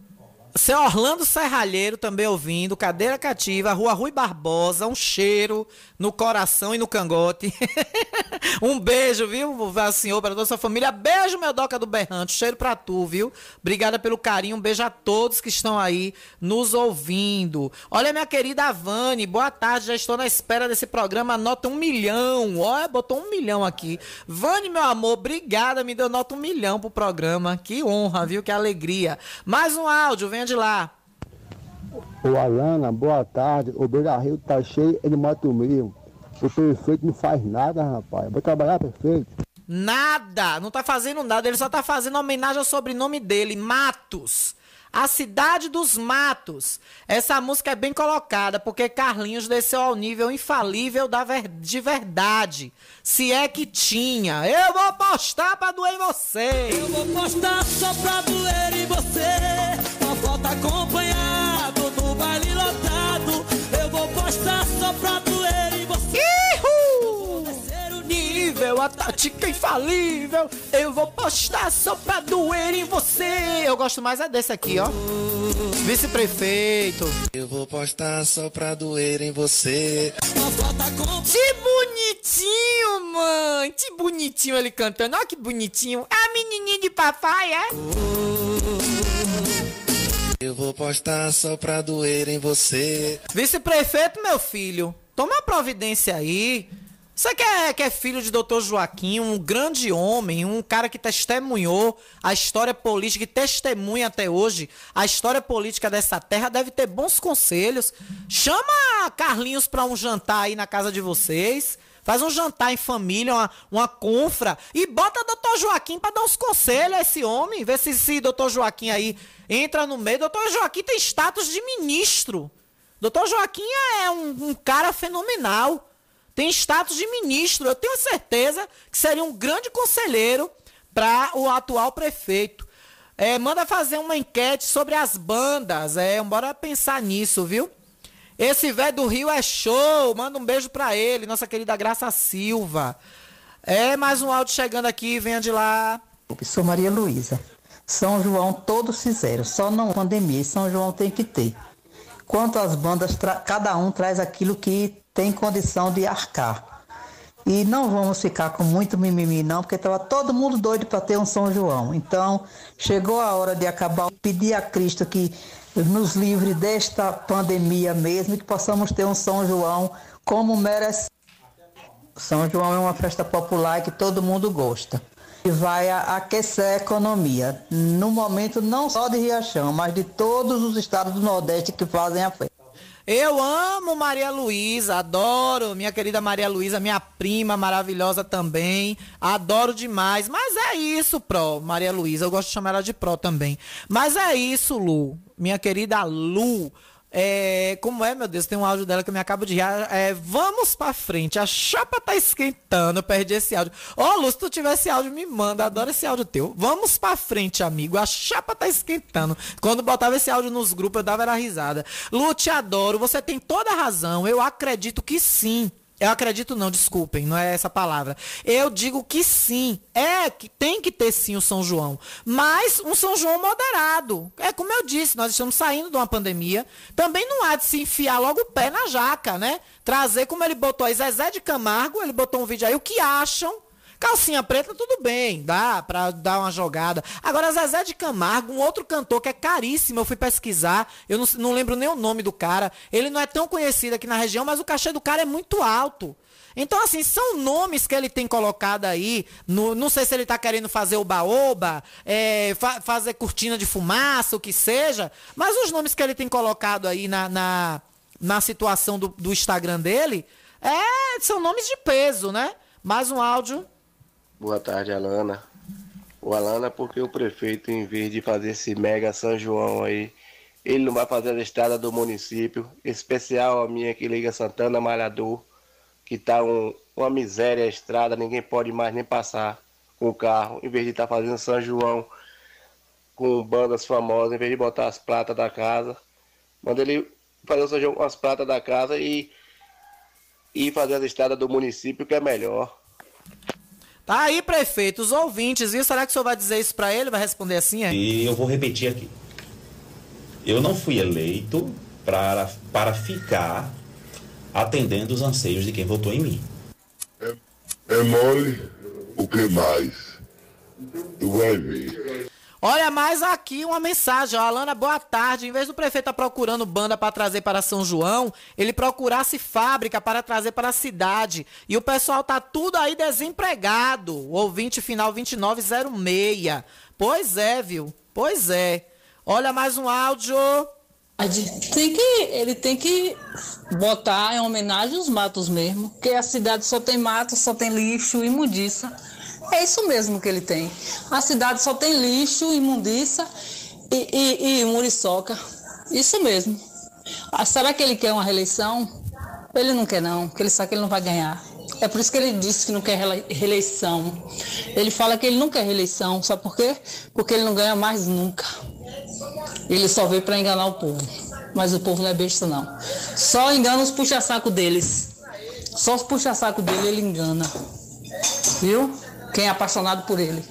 seu Orlando Serralheiro também ouvindo, cadeira cativa, Rua Rui Barbosa, um cheiro no coração e no cangote. Um beijo, viu, senhor, para toda sua família. Beijo, meu Doca do Berrante. Cheiro pra tu, viu? Obrigada pelo carinho. Um beijo a todos que estão aí nos ouvindo. Olha, minha querida Vani, boa tarde. Já estou na espera desse programa. Nota um milhão. Olha, botou um milhão aqui. Vani, meu amor, obrigada. Me deu nota um milhão pro programa. Que honra, viu? Que alegria. Mais um áudio, venha de lá. Ô Alana, boa tarde. O Beira Rio tá cheio, ele mata o meio. O prefeito não faz nada, rapaz. Vou trabalhar, prefeito. Nada, não tá fazendo nada, ele só tá fazendo homenagem ao sobrenome dele, Matos. A cidade dos matos. Essa música é bem colocada, porque Carlinhos desceu ao nível infalível da ver... de verdade. Se é que tinha. Eu vou postar pra doer em você. Eu vou postar só pra doer em você. Foto acompanhado no baile lotado. Eu vou postar só pra doer em você. Nível, a tática infalível. Eu vou postar só pra doer em você. Eu gosto mais é desse aqui, ó. Vice-prefeito. Eu vou postar só pra doer em você. Que bonitinho, mãe. Que bonitinho ele cantando. Olha que bonitinho. A menininha de papai, é? Eu vou postar só pra doer em você. Vice-prefeito, meu filho. Toma providência aí. Você que é, que é filho de Dr. Joaquim, um grande homem, um cara que testemunhou a história política e testemunha até hoje a história política dessa terra, deve ter bons conselhos. Chama Carlinhos pra um jantar aí na casa de vocês. Faz um jantar em família, uma, uma confra. E bota Dr. Joaquim pra dar uns conselhos a esse homem. Vê se esse Dr. Joaquim aí entra no meio. Dr. Joaquim tem status de ministro. Dr. Joaquim é um, um cara fenomenal tem status de ministro. Eu tenho certeza que seria um grande conselheiro para o atual prefeito. É, manda fazer uma enquete sobre as bandas. É, bora pensar nisso, viu? Esse velho do Rio é show. Manda um beijo para ele, nossa querida Graça Silva. É, mais um áudio chegando aqui, venha de lá. Sou Maria Luísa. São João todos fizeram, só não pandemia. São João tem que ter. Quanto às bandas, cada um traz aquilo que tem condição de arcar. E não vamos ficar com muito mimimi, não, porque estava todo mundo doido para ter um São João. Então, chegou a hora de acabar, pedir a Cristo que nos livre desta pandemia mesmo e que possamos ter um São João como merece. São João é uma festa popular que todo mundo gosta. E vai aquecer a economia. No momento, não só de Riachão, mas de todos os estados do Nordeste que fazem a festa. Eu amo Maria Luísa, adoro minha querida Maria Luísa, minha prima maravilhosa também. Adoro demais. Mas é isso, Pro, Maria Luísa. Eu gosto de chamar ela de Pro também. Mas é isso, Lu. Minha querida Lu. É, como é, meu Deus? Tem um áudio dela que eu me acabo de rir. É, vamos pra frente. A chapa tá esquentando. Eu perdi esse áudio. Ô, oh, se tu tiver esse áudio, me manda. Adoro esse áudio teu. Vamos pra frente, amigo. A chapa tá esquentando. Quando botava esse áudio nos grupos, eu dava era risada. Lu, te adoro. Você tem toda a razão. Eu acredito que sim. Eu acredito não, desculpem, não é essa palavra. Eu digo que sim, é que tem que ter sim o São João, mas um São João moderado. É como eu disse, nós estamos saindo de uma pandemia. Também não há de se enfiar logo o pé na jaca, né? Trazer como ele botou aí Zezé de Camargo, ele botou um vídeo aí o que acham Calcinha preta, tudo bem, dá pra dar uma jogada. Agora, Zezé de Camargo, um outro cantor que é caríssimo, eu fui pesquisar, eu não, não lembro nem o nome do cara. Ele não é tão conhecido aqui na região, mas o cachê do cara é muito alto. Então, assim, são nomes que ele tem colocado aí. No, não sei se ele está querendo fazer o baoba, é, fa fazer cortina de fumaça, o que seja. Mas os nomes que ele tem colocado aí na, na, na situação do, do Instagram dele é, são nomes de peso, né? Mais um áudio. Boa tarde, Alana. O Alana, porque o prefeito, em vez de fazer esse mega São João aí, ele não vai fazer a estrada do município, especial a minha que liga Santana Malhador, que tá um, uma miséria a estrada, ninguém pode mais nem passar com o carro, em vez de estar tá fazendo São João com bandas famosas, em vez de botar as pratas da casa, manda ele fazer o São João com as pratas da casa e, e fazer a estrada do município, que é melhor. Tá aí, prefeito, os ouvintes, viu? Será que o senhor vai dizer isso para ele? Vai responder assim, é? E eu vou repetir aqui. Eu não fui eleito para, para ficar atendendo os anseios de quem votou em mim. É mole, o que mais? Tu vai ver. Olha mais aqui uma mensagem, ó. Alana, boa tarde. Em vez do prefeito estar procurando banda para trazer para São João, ele procurasse fábrica para trazer para a cidade. E o pessoal tá tudo aí desempregado. Ouvinte final 2906. Pois é, viu? Pois é. Olha mais um áudio. Tem que, ele tem que botar em homenagem os matos mesmo, porque a cidade só tem mato, só tem lixo, imundiça. É isso mesmo que ele tem. A cidade só tem lixo, imundiça e, e, e muriçoca. Isso mesmo. Ah, será que ele quer uma reeleição? Ele não quer não, porque ele sabe que ele não vai ganhar. É por isso que ele disse que não quer reeleição. Ele fala que ele não quer reeleição, sabe por quê? Porque ele não ganha mais nunca. Ele só veio para enganar o povo. Mas o povo não é besta, não. Só engana os puxa-saco deles. Só os puxa-saco dele ele engana. Viu? Quem é apaixonado por ele.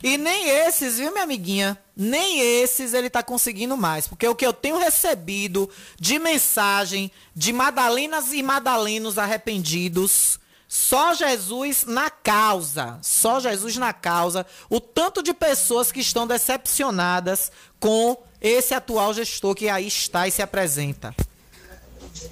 E nem esses, viu, minha amiguinha? Nem esses ele tá conseguindo mais. Porque o que eu tenho recebido de mensagem de Madalenas e Madalenos arrependidos só Jesus na causa. Só Jesus na causa. O tanto de pessoas que estão decepcionadas com esse atual gestor que aí está e se apresenta.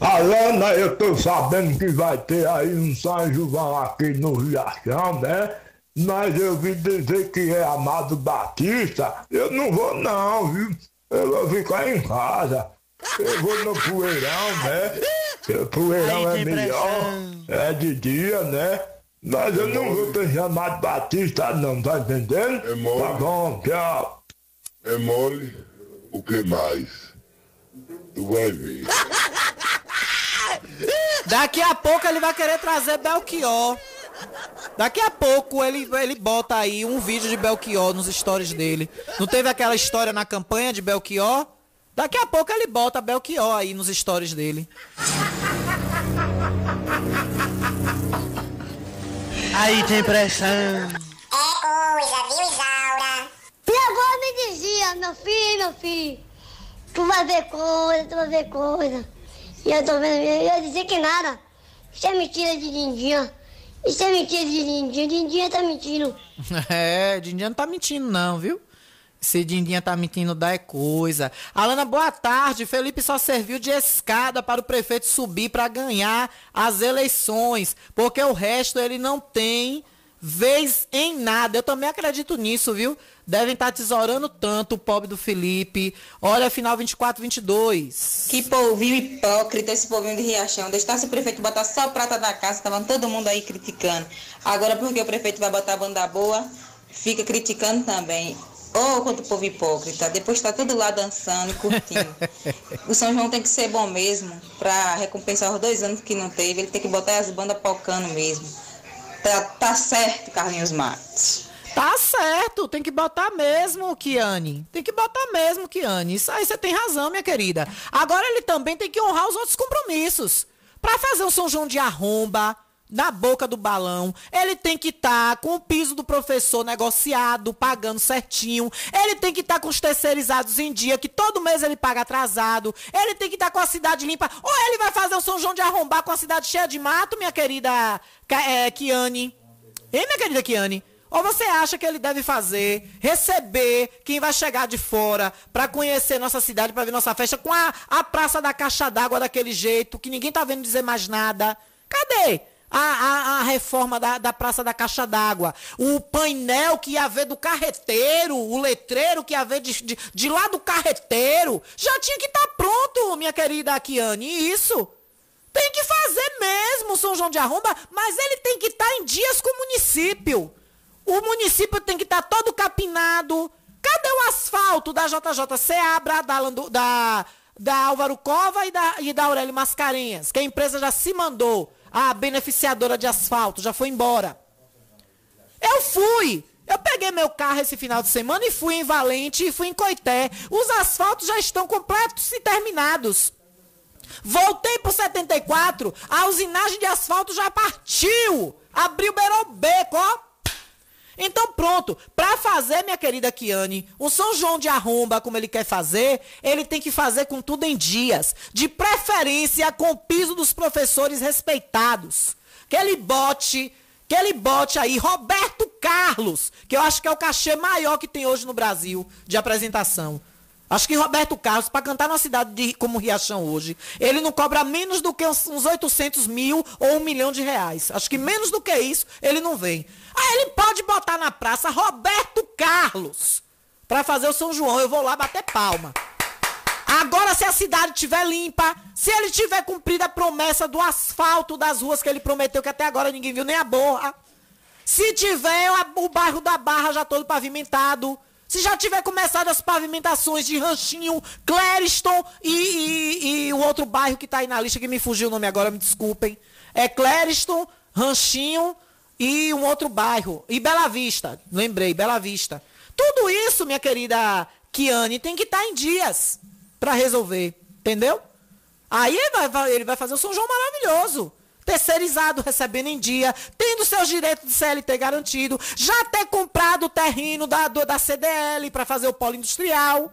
Alana, eu tô sabendo que vai ter aí um São João aqui no Riachão, né? Mas eu vi dizer que é Amado Batista. Eu não vou não, viu? Eu vou ficar em casa. Eu vou no poeirão, né? O poeirão é melhor. É de dia, né? Mas eu não vou ter chamado Batista, não, tá entendendo? É mole. Tá bom, tchau. É mole, o que mais? Tu vai ver. Daqui a pouco ele vai querer trazer Belchior. Daqui a pouco ele, ele bota aí um vídeo de Belchior nos stories dele. Não teve aquela história na campanha de Belchior? Daqui a pouco ele bota Belchior aí nos stories dele. Aí tem pressão. É coisa, viu, Isaura? Minha avó me dizia, meu filho, meu filho, tu vai ver coisa, tu vai ver coisa. E eu tô vendo, eu ia dizer que nada. Isso é mentira de Dindinha. Isso é mentira de Dindinha. Dindinha tá mentindo. É, Dindinha não tá mentindo não, viu? Se Dindinha tá mentindo, dá é coisa. Alana, boa tarde. Felipe só serviu de escada para o prefeito subir para ganhar as eleições, porque o resto ele não tem vez em nada. Eu também acredito nisso, viu? Devem estar tesourando tanto o pobre do Felipe. Olha, final 24, 22. Que povinho hipócrita esse povinho de Riachão. Deixasse o prefeito botar só prata da casa, estavam todo mundo aí criticando. Agora, porque o prefeito vai botar a banda boa, fica criticando também. Oh, quanto povo hipócrita. Depois está tudo lá dançando e curtindo. o São João tem que ser bom mesmo, para recompensar os dois anos que não teve. Ele tem que botar as bandas palcando mesmo. Tá, tá certo, Carlinhos Matos. Tá certo, tem que botar mesmo, Kiane. Tem que botar mesmo, Kiane. Isso aí você tem razão, minha querida. Agora ele também tem que honrar os outros compromissos. Para fazer um São João de arromba, na boca do balão. Ele tem que estar tá com o piso do professor negociado, pagando certinho. Ele tem que estar tá com os terceirizados em dia, que todo mês ele paga atrasado. Ele tem que estar tá com a cidade limpa. Ou ele vai fazer o São João de arrombar com a cidade cheia de mato, minha querida é, Kiane. Hein, minha querida Kiane? Ou você acha que ele deve fazer, receber quem vai chegar de fora para conhecer nossa cidade, para ver nossa festa, com a, a praça da caixa d'água daquele jeito, que ninguém tá vendo dizer mais nada? Cadê? A, a, a, reforma da, da Praça da Caixa d'Água, o painel que ia ver do carreteiro, o letreiro que ia ver de, de, de lá do carreteiro, já tinha que estar tá pronto, minha querida Kiane. Isso tem que fazer mesmo, São João de Arromba, mas ele tem que estar tá em dias com o município. O município tem que estar tá todo capinado. Cadê o asfalto da JJ Seabra, da, da, da Álvaro Cova e da, e da Aurélio Mascarenhas? Que a empresa já se mandou. A beneficiadora de asfalto já foi embora. Eu fui. Eu peguei meu carro esse final de semana e fui em Valente e fui em Coité. Os asfaltos já estão completos e terminados. Voltei pro 74, a usinagem de asfalto já partiu. Abriu o Berobeco, ó. Então pronto, para fazer, minha querida Kiane, um São João de arromba como ele quer fazer, ele tem que fazer com tudo em dias, de preferência com o piso dos professores respeitados. que ele bote, que ele bote aí Roberto Carlos, que eu acho que é o cachê maior que tem hoje no Brasil de apresentação. Acho que Roberto Carlos, para cantar numa cidade de, como Riachão hoje, ele não cobra menos do que uns 800 mil ou um milhão de reais. Acho que menos do que isso, ele não vem. Aí ele pode botar na praça Roberto Carlos para fazer o São João. Eu vou lá bater palma. Agora, se a cidade estiver limpa, se ele tiver cumprido a promessa do asfalto das ruas que ele prometeu, que até agora ninguém viu nem a borra. Se tiver o bairro da Barra já todo pavimentado. Se já tiver começado as pavimentações de Ranchinho, Clériston e, e, e, o outro bairro que está aí na lista, que me fugiu o nome agora, me desculpem. É Clériston, Ranchinho e um outro bairro. E Bela Vista, lembrei, Bela Vista. Tudo isso, minha querida Kiane, tem que estar tá em dias para resolver, entendeu? Aí ele vai, ele vai fazer o São João maravilhoso terceirizado, recebendo em dia, tendo seus direitos de CLT garantido, já ter comprado o terreno da, do, da CDL para fazer o polo industrial,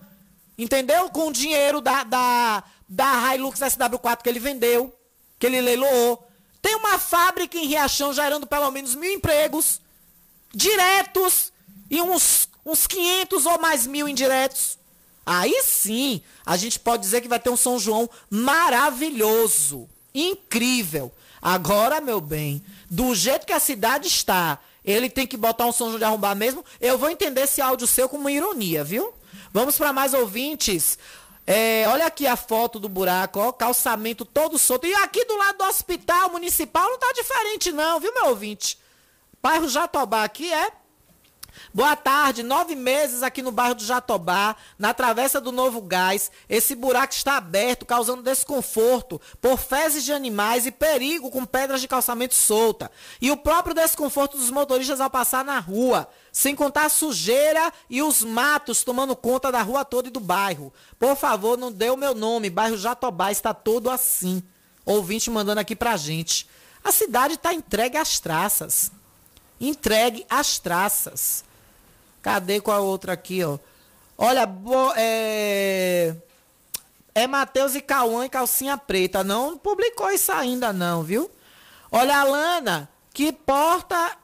entendeu? Com o dinheiro da, da, da Hilux SW4 que ele vendeu, que ele leiloou. Tem uma fábrica em Riachão gerando pelo menos mil empregos diretos e uns, uns 500 ou mais mil indiretos. Aí sim, a gente pode dizer que vai ter um São João maravilhoso, incrível. Agora, meu bem, do jeito que a cidade está, ele tem que botar um som de arrombar mesmo. Eu vou entender esse áudio seu como ironia, viu? Vamos para mais ouvintes. É, olha aqui a foto do buraco, ó, calçamento todo solto. E aqui do lado do hospital municipal não tá diferente não, viu, meu ouvinte? Bairro Jatobá aqui é Boa tarde, nove meses aqui no bairro do Jatobá, na travessa do Novo Gás. Esse buraco está aberto, causando desconforto por fezes de animais e perigo com pedras de calçamento solta. E o próprio desconforto dos motoristas ao passar na rua. Sem contar a sujeira e os matos tomando conta da rua toda e do bairro. Por favor, não dê o meu nome. Bairro Jatobá está todo assim. Ouvinte mandando aqui pra gente. A cidade está entregue às traças. Entregue às traças. Cadê com a outra aqui, ó? Olha, bo, é. É Matheus e Cauã e calcinha preta. Não publicou isso ainda, não, viu? Olha, Alana, que porta.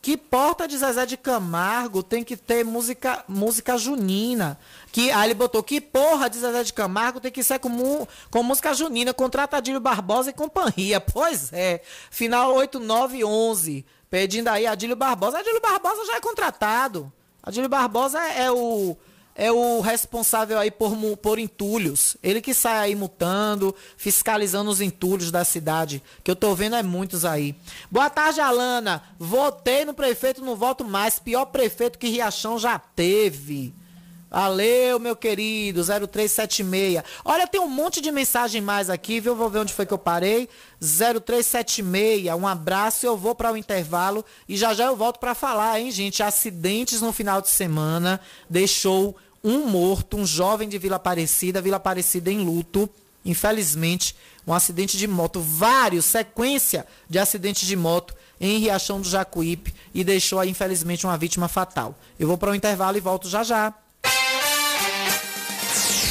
Que porta de Zezé de Camargo tem que ter música, música junina. Que, aí ele botou que porra de Zezé de Camargo tem que ser com, com música junina, contrata Adílio Barbosa e companhia. Pois é. Final 8911. Pedindo aí Adílio Barbosa. Adílio Barbosa já é contratado. Adílio Barbosa é, é o é o responsável aí por, por entulhos. Ele que sai aí multando, fiscalizando os entulhos da cidade. Que eu tô vendo é muitos aí. Boa tarde, Alana. Votei no prefeito, não voto mais. Pior prefeito que Riachão já teve. Valeu, meu querido, 0376. Olha, tem um monte de mensagem mais aqui, viu? Vou ver onde foi que eu parei. 0376, um abraço, eu vou para o intervalo e já já eu volto para falar, hein, gente? Acidentes no final de semana deixou um morto, um jovem de Vila Aparecida, Vila Aparecida em luto. Infelizmente, um acidente de moto, vários, sequência de acidentes de moto em Riachão do Jacuípe e deixou infelizmente, uma vítima fatal. Eu vou para o intervalo e volto já já.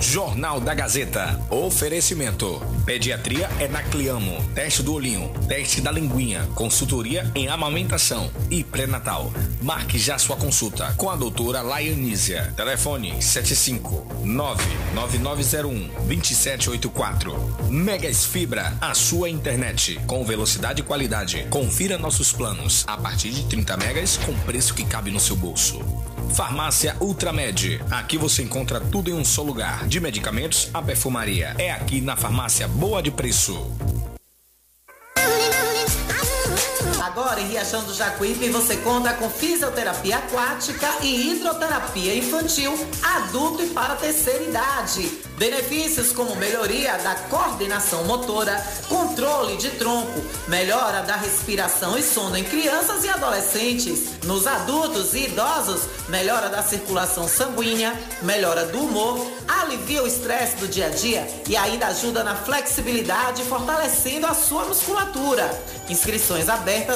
Jornal da Gazeta. Oferecimento. Pediatria é na Cliamo. Teste do olhinho. Teste da linguinha. Consultoria em amamentação e pré-natal. Marque já sua consulta com a doutora Laianísia. Telefone 75999012784. Megas Fibra, a sua internet com velocidade e qualidade. Confira nossos planos a partir de 30 megas com preço que cabe no seu bolso. Farmácia Ultramed. Aqui você encontra tudo em um só lugar, de medicamentos a perfumaria. É aqui na Farmácia Boa de Preço. Agora em Riachão do Jacuípe você conta com fisioterapia aquática e hidroterapia infantil, adulto e para terceira idade. Benefícios como melhoria da coordenação motora, controle de tronco, melhora da respiração e sono em crianças e adolescentes. Nos adultos e idosos, melhora da circulação sanguínea, melhora do humor, alivia o estresse do dia a dia e ainda ajuda na flexibilidade, fortalecendo a sua musculatura. Inscrições abertas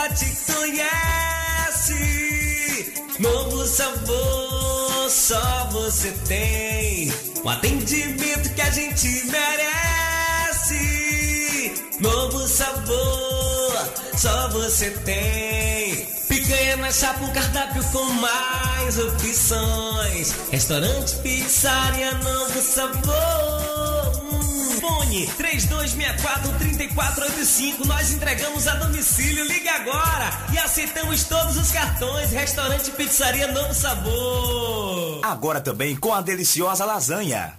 Já te conhece. Novo sabor, só você tem. O atendimento que a gente merece. Novo sabor, só você tem. Picanha na chapa, um cardápio com mais opções. Restaurante, pizzaria, novo sabor. Fone 3264-3485. Nós entregamos a domicílio. Ligue agora e aceitamos todos os cartões. Restaurante Pizzaria Novo Sabor. Agora também com a deliciosa lasanha.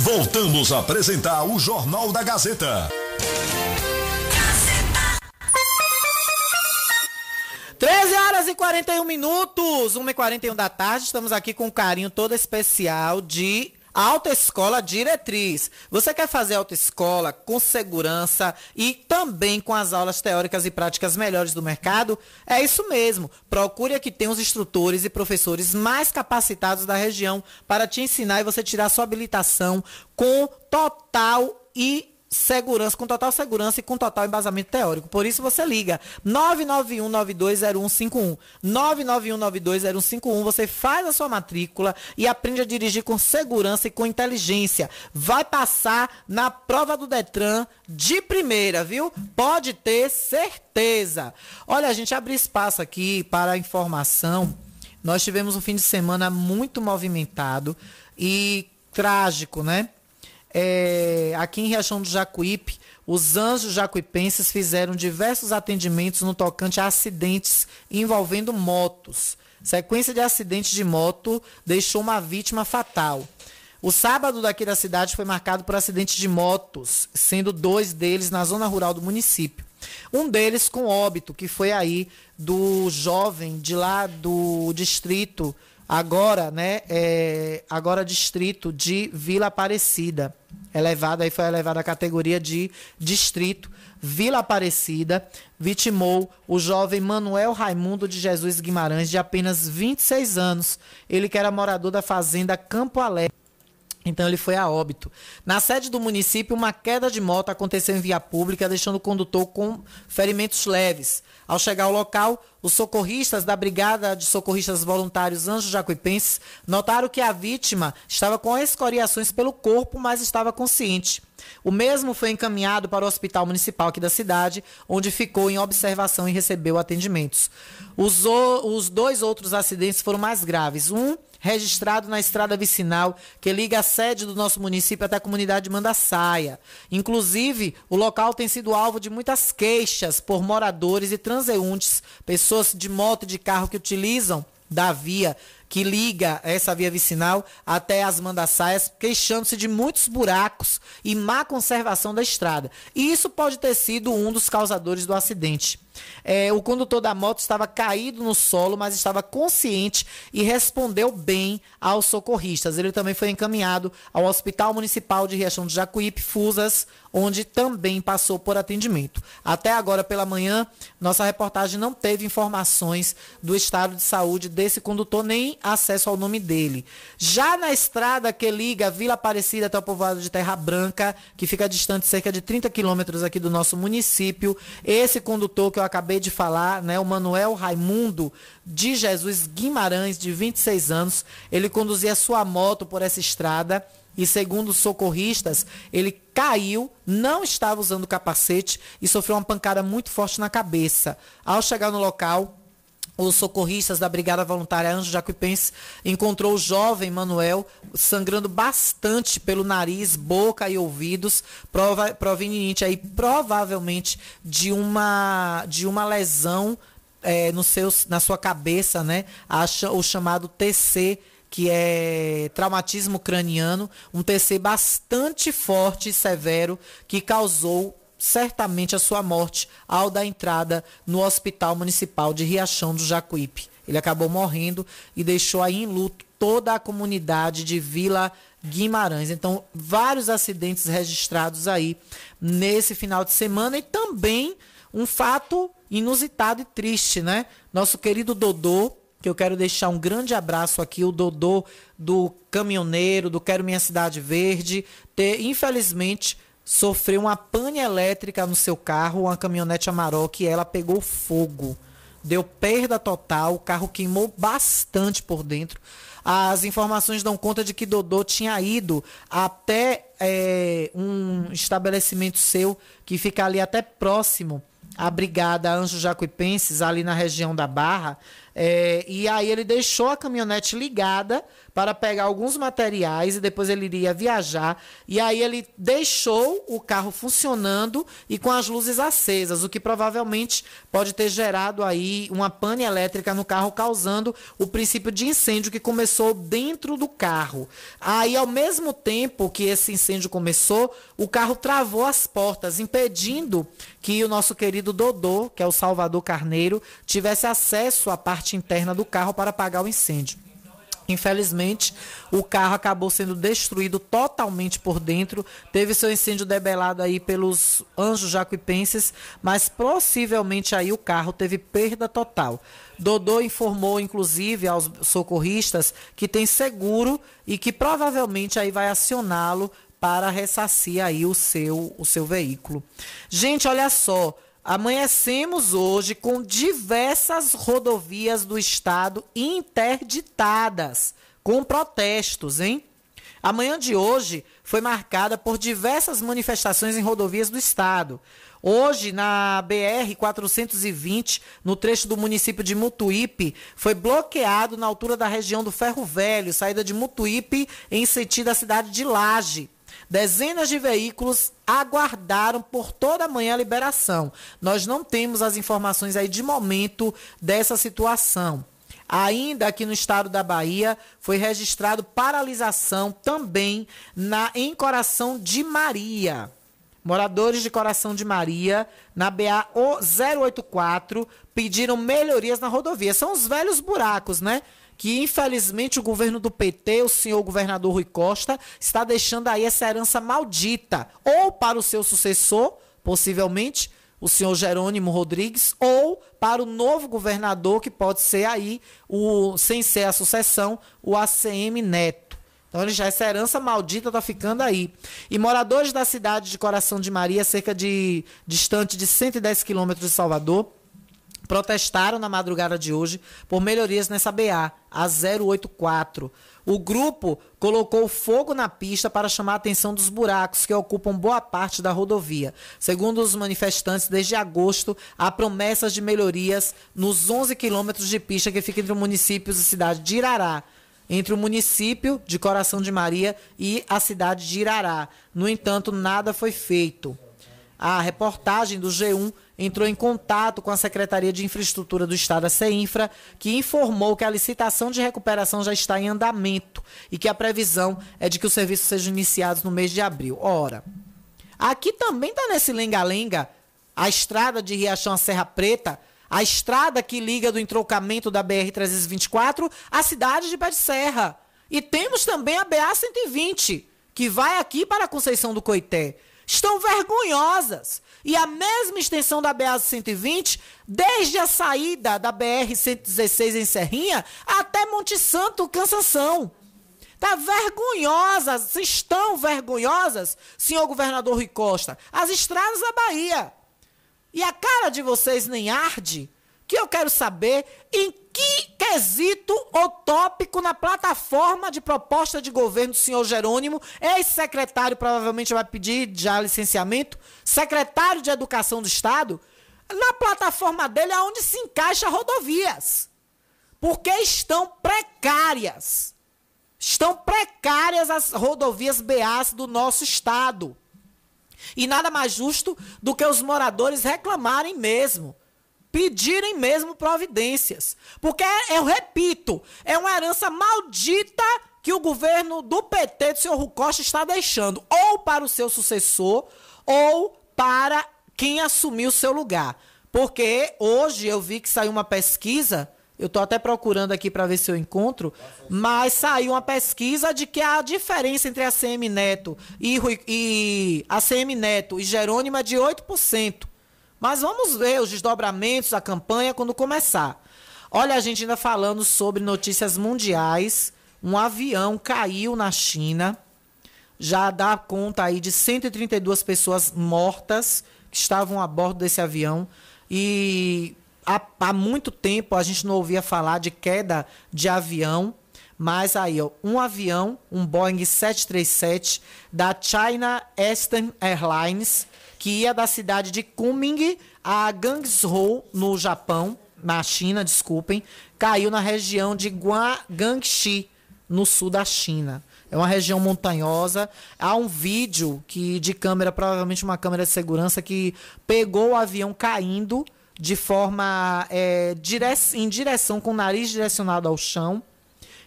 Voltamos a apresentar o Jornal da Gazeta. 13 horas e 41 minutos, 1 e 41 da tarde. Estamos aqui com um carinho todo especial de Autoescola Diretriz. Você quer fazer autoescola com segurança e também com as aulas teóricas e práticas melhores do mercado? É isso mesmo. Procure aqui tem os instrutores e professores mais capacitados da região para te ensinar e você tirar sua habilitação com total e segurança, com total segurança e com total embasamento teórico. Por isso você liga 991920151. 991920151, você faz a sua matrícula e aprende a dirigir com segurança e com inteligência. Vai passar na prova do Detran de primeira, viu? Pode ter certeza. Olha, a gente abre espaço aqui para a informação. Nós tivemos um fim de semana muito movimentado e trágico, né? É, aqui em Riachão do Jacuípe, os anjos jacuipenses fizeram diversos atendimentos no tocante a acidentes envolvendo motos. Sequência de acidentes de moto deixou uma vítima fatal. O sábado daqui da cidade foi marcado por acidentes de motos, sendo dois deles na zona rural do município. Um deles com óbito, que foi aí do jovem de lá do distrito, agora, né? É, agora distrito de Vila Aparecida. Elevado, aí foi elevada a categoria de distrito. Vila Aparecida vitimou o jovem Manuel Raimundo de Jesus Guimarães, de apenas 26 anos. Ele que era morador da fazenda Campo Alegre. Então ele foi a óbito. Na sede do município, uma queda de moto aconteceu em via pública, deixando o condutor com ferimentos leves. Ao chegar ao local, os socorristas da Brigada de Socorristas Voluntários Anjos Jacuipenses notaram que a vítima estava com escoriações pelo corpo, mas estava consciente. O mesmo foi encaminhado para o Hospital Municipal aqui da cidade, onde ficou em observação e recebeu atendimentos. Os, os dois outros acidentes foram mais graves. Um registrado na estrada vicinal que liga a sede do nosso município até a comunidade de Mandaçaia. Inclusive, o local tem sido alvo de muitas queixas por moradores e transeuntes, pessoas de moto e de carro que utilizam da via que liga essa via vicinal até as mandaçaias, queixando-se de muitos buracos e má conservação da estrada. E isso pode ter sido um dos causadores do acidente. É, o condutor da moto estava caído no solo, mas estava consciente e respondeu bem aos socorristas. Ele também foi encaminhado ao Hospital Municipal de Riachão de Jacuípe, Fusas, onde também passou por atendimento. Até agora pela manhã, nossa reportagem não teve informações do estado de saúde desse condutor, nem acesso ao nome dele. Já na estrada que liga Vila Aparecida até o povoado de Terra Branca, que fica distante cerca de 30 quilômetros aqui do nosso município, esse condutor que eu acabei de falar, né, o Manuel Raimundo de Jesus Guimarães, de 26 anos, ele conduzia sua moto por essa estrada e segundo os socorristas, ele caiu, não estava usando capacete e sofreu uma pancada muito forte na cabeça. Ao chegar no local, os socorristas da Brigada Voluntária Anjo Jacuipense encontrou o jovem Manuel sangrando bastante pelo nariz, boca e ouvidos, prova, proveniente aí provavelmente de uma de uma lesão é, no na sua cabeça, né? A, o chamado TC que é traumatismo craniano, um TC bastante forte e severo que causou certamente a sua morte ao dar entrada no Hospital Municipal de Riachão do Jacuípe. Ele acabou morrendo e deixou aí em luto toda a comunidade de Vila Guimarães. Então, vários acidentes registrados aí nesse final de semana e também um fato inusitado e triste, né? Nosso querido Dodô, que eu quero deixar um grande abraço aqui, o Dodô do caminhoneiro, do Quero Minha Cidade Verde, ter, infelizmente, sofreu uma pane elétrica no seu carro, uma caminhonete Amarok, e ela pegou fogo. Deu perda total, o carro queimou bastante por dentro. As informações dão conta de que Dodô tinha ido até é, um estabelecimento seu que fica ali até próximo à Brigada Anjo Jacuipenses, ali na região da Barra, é, e aí ele deixou a caminhonete ligada para pegar alguns materiais e depois ele iria viajar. E aí ele deixou o carro funcionando e com as luzes acesas, o que provavelmente pode ter gerado aí uma pane elétrica no carro, causando o princípio de incêndio que começou dentro do carro. Aí, ao mesmo tempo que esse incêndio começou, o carro travou as portas, impedindo que o nosso querido Dodô, que é o Salvador Carneiro, tivesse acesso à parte interna do carro para apagar o incêndio. Infelizmente, o carro acabou sendo destruído totalmente por dentro. Teve seu incêndio debelado aí pelos anjos jacuipenses, mas possivelmente aí o carro teve perda total. Dodô informou, inclusive, aos socorristas que tem seguro e que provavelmente aí vai acioná-lo para ressarcir aí o seu, o seu veículo. Gente, olha só. Amanhecemos hoje com diversas rodovias do estado interditadas, com protestos, hein? A manhã de hoje foi marcada por diversas manifestações em rodovias do estado. Hoje, na BR 420, no trecho do município de Mutuípe, foi bloqueado na altura da região do Ferro Velho, saída de Mutuípe em sentido à cidade de Laje. Dezenas de veículos aguardaram por toda a manhã a liberação. Nós não temos as informações aí de momento dessa situação. Ainda aqui no estado da Bahia, foi registrado paralisação também na em Coração de Maria. Moradores de Coração de Maria, na BA 084, pediram melhorias na rodovia. São os velhos buracos, né? Que infelizmente o governo do PT, o senhor governador Rui Costa, está deixando aí essa herança maldita. Ou para o seu sucessor, possivelmente, o senhor Jerônimo Rodrigues, ou para o novo governador, que pode ser aí, o, sem ser a sucessão, o ACM Neto. Então já essa herança maldita tá ficando aí. E moradores da cidade de Coração de Maria, cerca de distante de 110 quilômetros de Salvador, protestaram na madrugada de hoje por melhorias nessa BA, a 084. O grupo colocou fogo na pista para chamar a atenção dos buracos que ocupam boa parte da rodovia. Segundo os manifestantes, desde agosto há promessas de melhorias nos 11 quilômetros de pista que fica entre os municípios e cidade de Irará entre o município de Coração de Maria e a cidade de Irará. No entanto, nada foi feito. A reportagem do G1 entrou em contato com a Secretaria de Infraestrutura do Estado, a CEINFRA, que informou que a licitação de recuperação já está em andamento e que a previsão é de que os serviços sejam iniciados no mês de abril. Ora, aqui também está nesse lenga-lenga a estrada de Riachão a Serra Preta, a estrada que liga do entrocamento da BR-324 à cidade de Pé de Serra. E temos também a BA-120, que vai aqui para a Conceição do Coité. Estão vergonhosas. E a mesma extensão da BA-120, desde a saída da BR-116 em Serrinha até Monte Santo, Cansação. Tá vergonhosas, estão vergonhosas, senhor governador Rui Costa, as estradas da Bahia. E a cara de vocês nem arde, que eu quero saber em que quesito ou tópico na plataforma de proposta de governo do senhor Jerônimo, ex-secretário provavelmente vai pedir já licenciamento, secretário de Educação do Estado, na plataforma dele aonde se encaixa rodovias. Porque estão precárias. Estão precárias as rodovias BAs do nosso estado. E nada mais justo do que os moradores reclamarem mesmo. Pedirem mesmo providências. Porque, eu repito, é uma herança maldita que o governo do PT, do senhor Rucosta, está deixando. Ou para o seu sucessor, ou para quem assumiu o seu lugar. Porque hoje eu vi que saiu uma pesquisa eu estou até procurando aqui para ver se eu encontro, mas saiu uma pesquisa de que a diferença entre a CM Neto e, e a CM Neto e Jerônimo é de 8%. Mas vamos ver os desdobramentos da campanha quando começar. Olha, a gente ainda falando sobre notícias mundiais. Um avião caiu na China. Já dá conta aí de 132 pessoas mortas que estavam a bordo desse avião. E há, há muito tempo a gente não ouvia falar de queda de avião. Mas aí, ó, um avião, um Boeing 737 da China Eastern Airlines, que ia da cidade de Kunming a Guangzhou, no Japão, na China, desculpem, caiu na região de Guangxi, no sul da China. É uma região montanhosa. Há um vídeo que de câmera, provavelmente uma câmera de segurança, que pegou o avião caindo de forma é, dire em direção, com o nariz direcionado ao chão.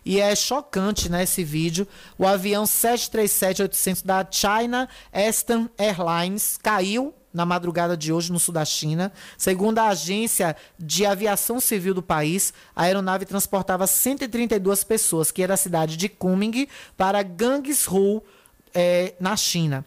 E é chocante, né, esse vídeo. O avião 737-800 da China Eastern Airlines caiu na madrugada de hoje no sul da China. Segundo a agência de aviação civil do país, a aeronave transportava 132 pessoas, que era a cidade de Kunming, para Guangzhou, é, na China.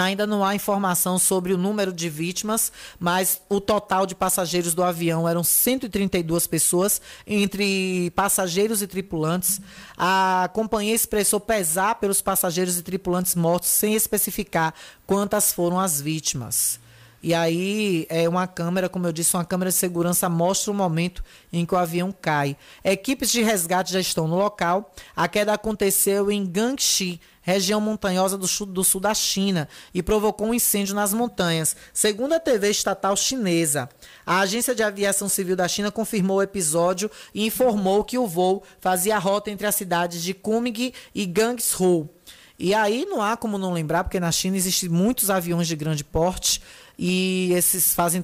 Ainda não há informação sobre o número de vítimas, mas o total de passageiros do avião eram 132 pessoas, entre passageiros e tripulantes. A companhia expressou pesar pelos passageiros e tripulantes mortos, sem especificar quantas foram as vítimas. E aí, é uma câmera, como eu disse, uma câmera de segurança mostra o momento em que o avião cai. Equipes de resgate já estão no local. A queda aconteceu em Gangxi, região montanhosa do sul, do sul da China, e provocou um incêndio nas montanhas. Segundo a TV estatal chinesa, a Agência de Aviação Civil da China confirmou o episódio e informou que o voo fazia rota entre as cidades de Kunming e Guangzhou. E aí não há como não lembrar, porque na China existem muitos aviões de grande porte e esses fazem,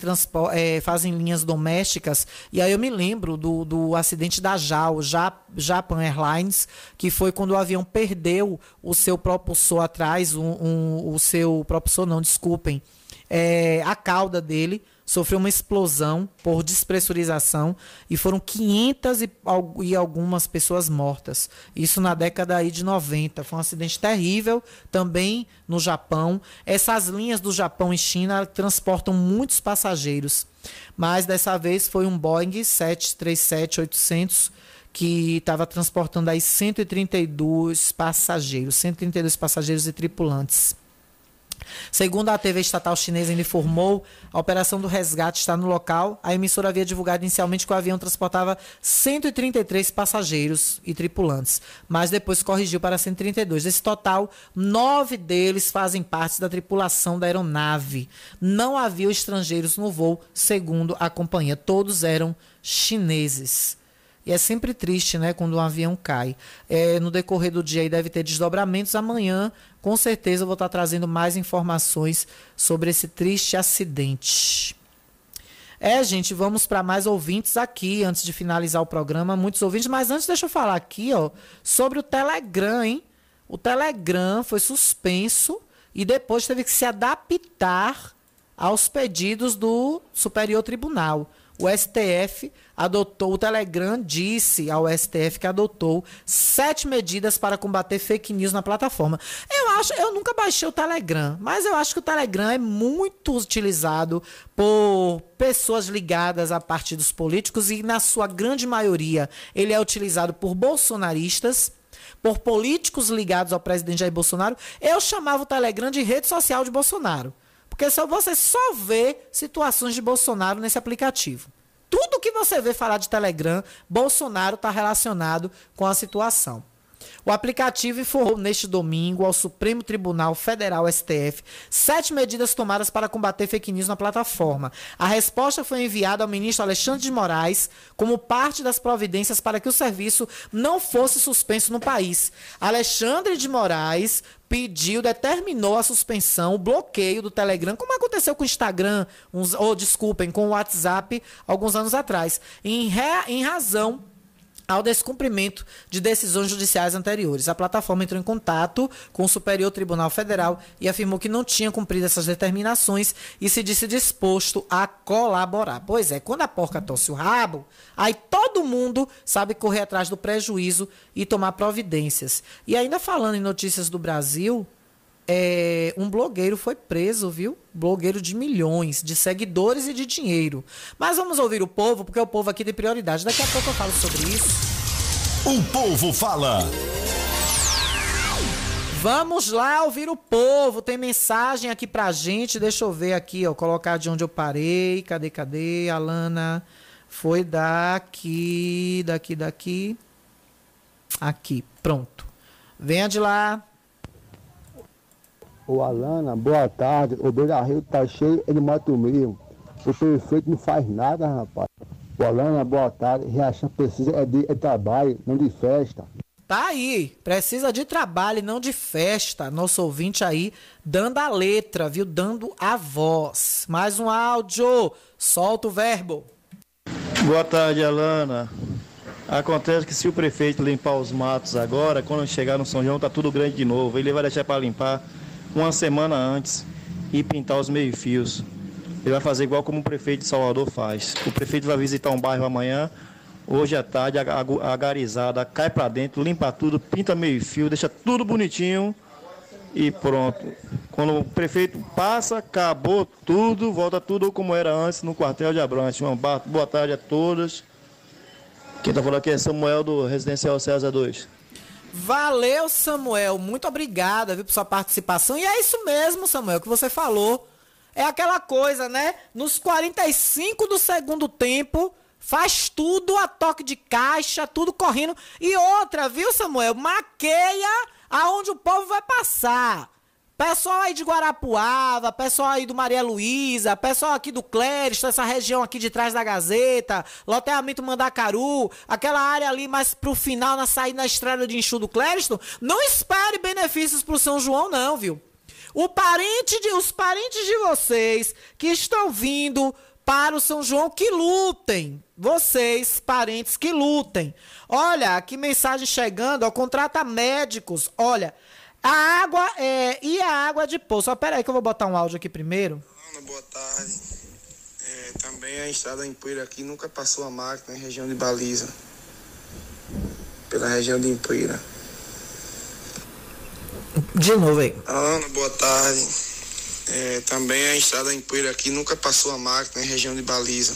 é, fazem linhas domésticas. E aí eu me lembro do, do acidente da JAL, Ja- Japan Airlines, que foi quando o avião perdeu o seu propulsor atrás, um- um- o seu propulsor não, desculpem, é, a cauda dele sofreu uma explosão por despressurização e foram 500 e, e algumas pessoas mortas. Isso na década aí de 90. Foi um acidente terrível também no Japão. Essas linhas do Japão e China transportam muitos passageiros, mas dessa vez foi um Boeing 737-800 que estava transportando aí 132 passageiros, 132 passageiros e tripulantes. Segundo a TV estatal chinesa ainda informou, a operação do resgate está no local. A emissora havia divulgado inicialmente que o avião transportava 133 passageiros e tripulantes, mas depois corrigiu para 132. Desse total, nove deles fazem parte da tripulação da aeronave. Não havia estrangeiros no voo, segundo a companhia. Todos eram chineses. E é sempre triste, né, quando um avião cai. É, no decorrer do dia aí deve ter desdobramentos. Amanhã, com certeza, eu vou estar trazendo mais informações sobre esse triste acidente. É, gente, vamos para mais ouvintes aqui antes de finalizar o programa. Muitos ouvintes, mas antes deixa eu falar aqui, ó, sobre o Telegram, hein? O Telegram foi suspenso e depois teve que se adaptar aos pedidos do Superior Tribunal. O STF adotou, o Telegram disse ao STF que adotou sete medidas para combater fake news na plataforma. Eu acho, eu nunca baixei o Telegram, mas eu acho que o Telegram é muito utilizado por pessoas ligadas a partidos políticos e, na sua grande maioria, ele é utilizado por bolsonaristas por políticos ligados ao presidente Jair Bolsonaro, eu chamava o Telegram de rede social de Bolsonaro. Porque só você só vê situações de Bolsonaro nesse aplicativo. Tudo que você vê falar de Telegram, Bolsonaro está relacionado com a situação. O aplicativo informou neste domingo ao Supremo Tribunal Federal STF sete medidas tomadas para combater fake news na plataforma. A resposta foi enviada ao ministro Alexandre de Moraes como parte das providências para que o serviço não fosse suspenso no país. Alexandre de Moraes pediu, determinou a suspensão, o bloqueio do Telegram, como aconteceu com o Instagram, uns, ou desculpem, com o WhatsApp alguns anos atrás, em, em razão ao descumprimento de decisões judiciais anteriores. A plataforma entrou em contato com o Superior Tribunal Federal e afirmou que não tinha cumprido essas determinações e se disse disposto a colaborar. Pois é, quando a porca torce o rabo, aí todo mundo sabe correr atrás do prejuízo e tomar providências. E ainda falando em notícias do Brasil, é, um blogueiro foi preso, viu? Blogueiro de milhões, de seguidores e de dinheiro. Mas vamos ouvir o povo, porque o povo aqui tem prioridade. Daqui a pouco eu falo sobre isso. O povo fala. Vamos lá ouvir o povo. Tem mensagem aqui pra gente. Deixa eu ver aqui, ó. Colocar de onde eu parei. Cadê, cadê? Alana. Foi daqui, daqui, daqui. Aqui, pronto. Venha de lá. Ô Alana, boa tarde. O Beira Rio tá cheio, ele mata o meio. O prefeito não faz nada, rapaz. Ô Alana, boa tarde. Riachão precisa é de é trabalho, não de festa. Tá aí, precisa de trabalho e não de festa. Nosso ouvinte aí dando a letra, viu? Dando a voz. Mais um áudio. Solta o verbo. Boa tarde, Alana. Acontece que se o prefeito limpar os matos agora, quando chegar no São João tá tudo grande de novo. Ele vai deixar para limpar uma semana antes e pintar os meio-fios. Ele vai fazer igual como o prefeito de Salvador faz. O prefeito vai visitar um bairro amanhã, hoje à tarde, a, a, a garizada cai para dentro, limpa tudo, pinta meio-fio, deixa tudo bonitinho e pronto. Quando o prefeito passa, acabou tudo, volta tudo como era antes no quartel de Abrantes. Ba- boa tarde a todos. Quem está falando aqui é Samuel do Residencial César 2. Valeu, Samuel. Muito obrigada, viu, por sua participação. E é isso mesmo, Samuel, que você falou. É aquela coisa, né? Nos 45 do segundo tempo, faz tudo a toque de caixa, tudo correndo. E outra, viu, Samuel? Maqueia aonde o povo vai passar. Pessoal aí de Guarapuava, pessoal aí do Maria Luísa, pessoal aqui do Clériston, essa região aqui de trás da Gazeta, loteamento Mandacaru, aquela área ali mais pro final, na saída na estrada de Enxu do Clériston, não espere benefícios pro São João não, viu? O parente de, os parentes de vocês que estão vindo para o São João que lutem. Vocês, parentes que lutem. Olha, que mensagem chegando, ó, contrata médicos. Olha, a água é. E a água de poço? Ó, pera aí que eu vou botar um áudio aqui primeiro. Boa tarde. É, também a estrada em Poeira aqui nunca passou a máquina em região de baliza. Pela região de Empoeira. De novo aí. Ana, boa tarde. É, também a estrada em Poeira aqui nunca passou a máquina em região de baliza.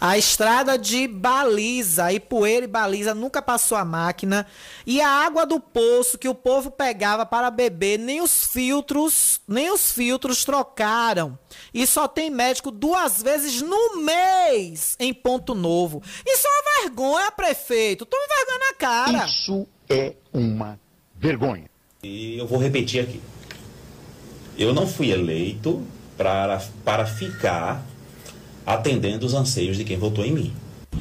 A estrada de baliza, Ipueira e baliza nunca passou a máquina. E a água do poço que o povo pegava para beber, nem os filtros, nem os filtros trocaram. E só tem médico duas vezes no mês em Ponto Novo. Isso é uma vergonha, prefeito. Tome vergonha na cara. Isso é uma vergonha. E eu vou repetir aqui. Eu não fui eleito para, para ficar atendendo os anseios de quem votou em mim.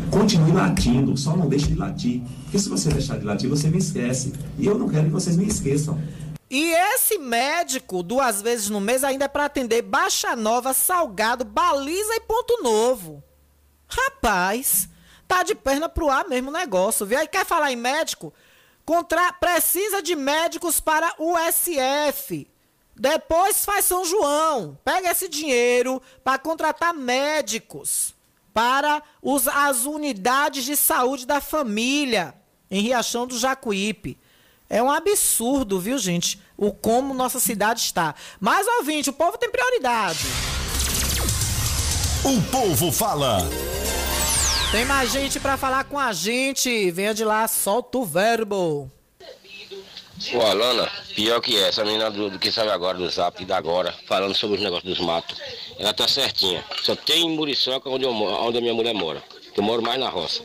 Continue latindo, só não deixe de latir. Porque se você deixar de latir, você me esquece. E eu não quero que vocês me esqueçam. E esse médico, duas vezes no mês, ainda é para atender Baixa Nova, Salgado, Baliza e Ponto Novo. Rapaz, tá de perna pro ar mesmo o negócio, viu? Aí quer falar em médico? Contra... Precisa de médicos para o SF. Depois faz São João. Pega esse dinheiro para contratar médicos para os, as unidades de saúde da família em Riachão do Jacuípe. É um absurdo, viu, gente? O como nossa cidade está. Mas, ouvinte, o povo tem prioridade. O povo fala. Tem mais gente para falar com a gente. Venha de lá, solta o verbo. Pô, Alana, pior que essa, a menina do, do que saiu agora do zap da agora, falando sobre os negócios dos matos, ela tá certinha. Só tem Muriçoca onde, onde a minha mulher mora. Eu moro mais na roça.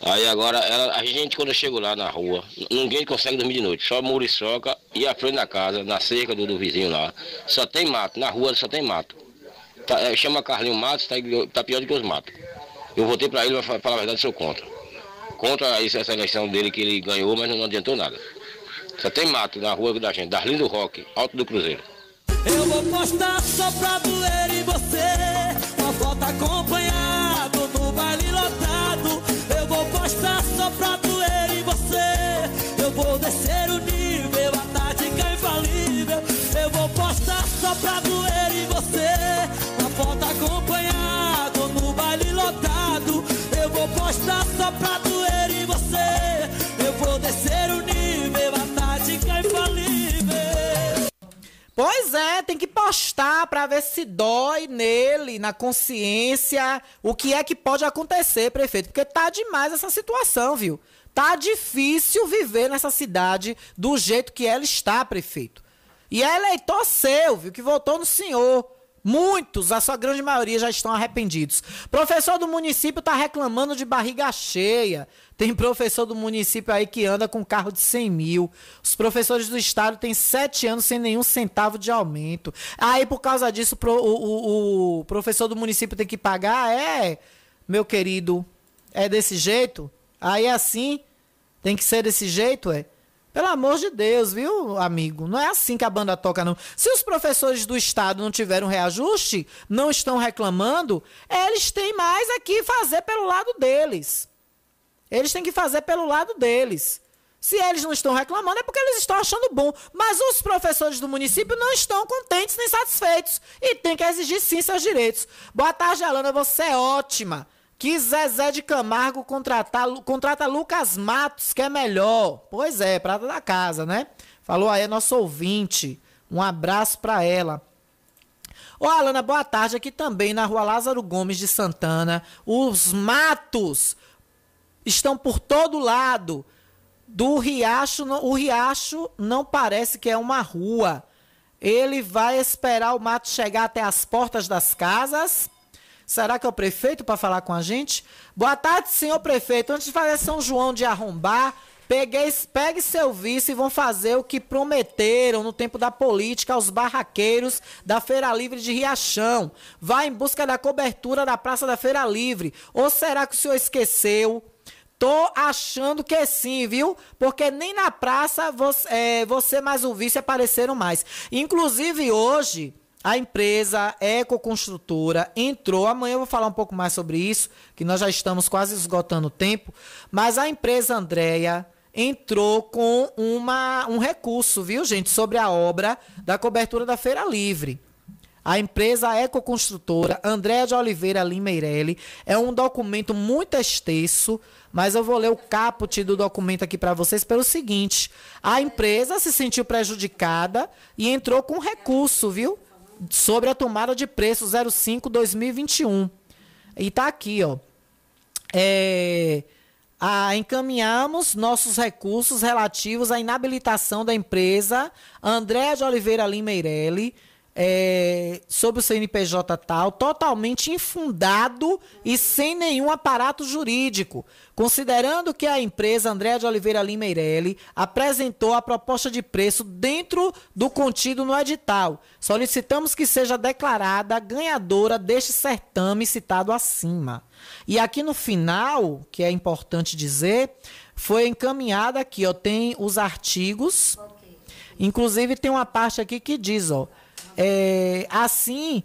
Aí agora, ela, a gente quando eu chego lá na rua, ninguém consegue dormir de noite. Só Muriçoca e a frente da casa, na cerca do, do vizinho lá. Só tem mato, na rua só tem mato. Tá, é, chama Carlinho Matos, tá, tá pior do que os matos. Eu votei pra ele, pra falar a verdade, sou contra. Contra essa eleição dele que ele ganhou, mas não adiantou nada. Só tem mato na rua da gente, Darlindo Rock, Alto do Cruzeiro. Eu vou postar só pra doer em você, uma foto acompanhado no baile lotado. Eu vou postar só pra doer em você, eu vou descer o nível, a tática infalível. Eu vou postar só pra doer em você, uma foto acompanhado no baile lotado. Eu vou postar só pra doer Pois é, tem que postar para ver se dói nele, na consciência, o que é que pode acontecer, prefeito, porque tá demais essa situação, viu? Tá difícil viver nessa cidade do jeito que ela está, prefeito. E é eleitor seu, viu, que votou no senhor. Muitos, a sua grande maioria, já estão arrependidos. Professor do município está reclamando de barriga cheia. Tem professor do município aí que anda com carro de 100 mil. Os professores do estado têm sete anos sem nenhum centavo de aumento. Aí, por causa disso, o, o, o professor do município tem que pagar? É, meu querido, é desse jeito? Aí é assim? Tem que ser desse jeito, é? Pelo amor de Deus, viu, amigo? Não é assim que a banda toca, não. Se os professores do Estado não tiveram reajuste, não estão reclamando, eles têm mais aqui fazer pelo lado deles. Eles têm que fazer pelo lado deles. Se eles não estão reclamando, é porque eles estão achando bom. Mas os professores do município não estão contentes nem satisfeitos. E tem que exigir sim seus direitos. Boa tarde, Alana. Você é ótima. Que Zezé de Camargo contratar, contrata Lucas Matos, que é melhor. Pois é, prata da casa, né? Falou aí, nosso ouvinte. Um abraço para ela. Ô, Alana, boa tarde. Aqui também na rua Lázaro Gomes de Santana. Os matos estão por todo lado. Do riacho, o riacho não parece que é uma rua. Ele vai esperar o mato chegar até as portas das casas. Será que é o prefeito para falar com a gente? Boa tarde, senhor prefeito. Antes de fazer São João de arrombar, peguei, pegue seu vice e vão fazer o que prometeram no tempo da política aos barraqueiros da Feira Livre de Riachão. Vá em busca da cobertura da Praça da Feira Livre. Ou será que o senhor esqueceu? Tô achando que sim, viu? Porque nem na praça você, é, você mais o vice apareceram mais. Inclusive hoje, a empresa Ecoconstrutora entrou. Amanhã eu vou falar um pouco mais sobre isso, que nós já estamos quase esgotando o tempo. Mas a empresa Andréia entrou com uma, um recurso, viu, gente, sobre a obra da cobertura da Feira Livre. A empresa Ecoconstrutora Andréa de Oliveira Limeirelli é um documento muito extenso, mas eu vou ler o caput do documento aqui para vocês pelo seguinte: a empresa se sentiu prejudicada e entrou com recurso, viu? Sobre a tomada de preço 05-2021. E tá aqui, ó. É, a, encaminhamos nossos recursos relativos à inabilitação da empresa Andréa de Oliveira Limeirelli é, sob o CNPJ tal, totalmente infundado e sem nenhum aparato jurídico, considerando que a empresa Andréa de Oliveira Limeirelli apresentou a proposta de preço dentro do contido no edital. Solicitamos que seja declarada ganhadora deste certame citado acima. E aqui no final, que é importante dizer, foi encaminhada aqui, ó, tem os artigos. Inclusive tem uma parte aqui que diz, ó, é, assim,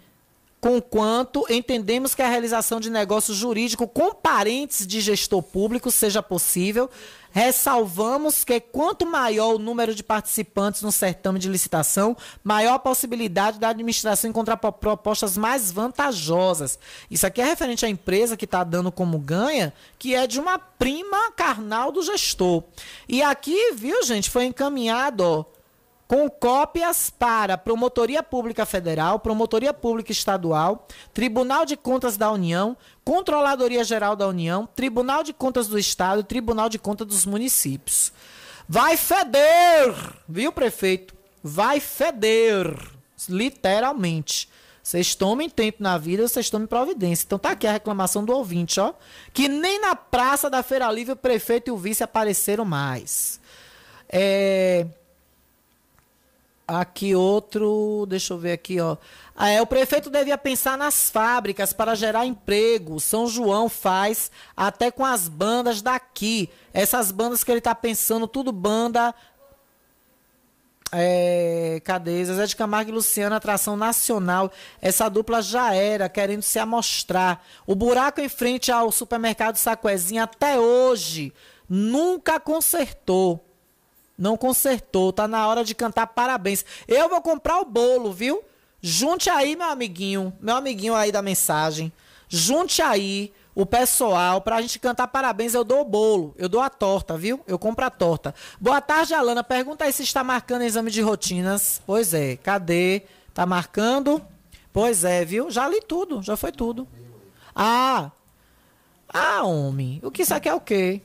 conquanto entendemos que a realização de negócio jurídico com parentes de gestor público seja possível, ressalvamos que quanto maior o número de participantes no certame de licitação, maior a possibilidade da administração encontrar propostas mais vantajosas. Isso aqui é referente à empresa que está dando como ganha, que é de uma prima carnal do gestor. E aqui, viu, gente, foi encaminhado, ó, com cópias para Promotoria Pública Federal, Promotoria Pública Estadual, Tribunal de Contas da União, Controladoria Geral da União, Tribunal de Contas do Estado e Tribunal de Contas dos Municípios. Vai feder, viu, prefeito? Vai feder, literalmente. Vocês tomem tempo na vida, vocês tomem providência. Então tá aqui a reclamação do ouvinte, ó. Que nem na praça da Feira Livre o prefeito e o vice apareceram mais. É... Aqui outro, deixa eu ver aqui, ó. Ah, é, o prefeito devia pensar nas fábricas para gerar emprego. São João faz até com as bandas daqui. Essas bandas que ele está pensando, tudo banda. É, cadê? Zezé de Camargo e Luciano, atração nacional. Essa dupla já era, querendo se amostrar. O buraco em frente ao supermercado Saquezinho até hoje nunca consertou. Não consertou, tá na hora de cantar parabéns. Eu vou comprar o bolo, viu? Junte aí, meu amiguinho, meu amiguinho aí da mensagem. Junte aí o pessoal pra gente cantar parabéns. Eu dou o bolo, eu dou a torta, viu? Eu compro a torta. Boa tarde, Alana. Pergunta aí se está marcando exame de rotinas. Pois é, cadê? Tá marcando? Pois é, viu? Já li tudo, já foi tudo. Ah! Ah, homem, o que isso aqui é o quê?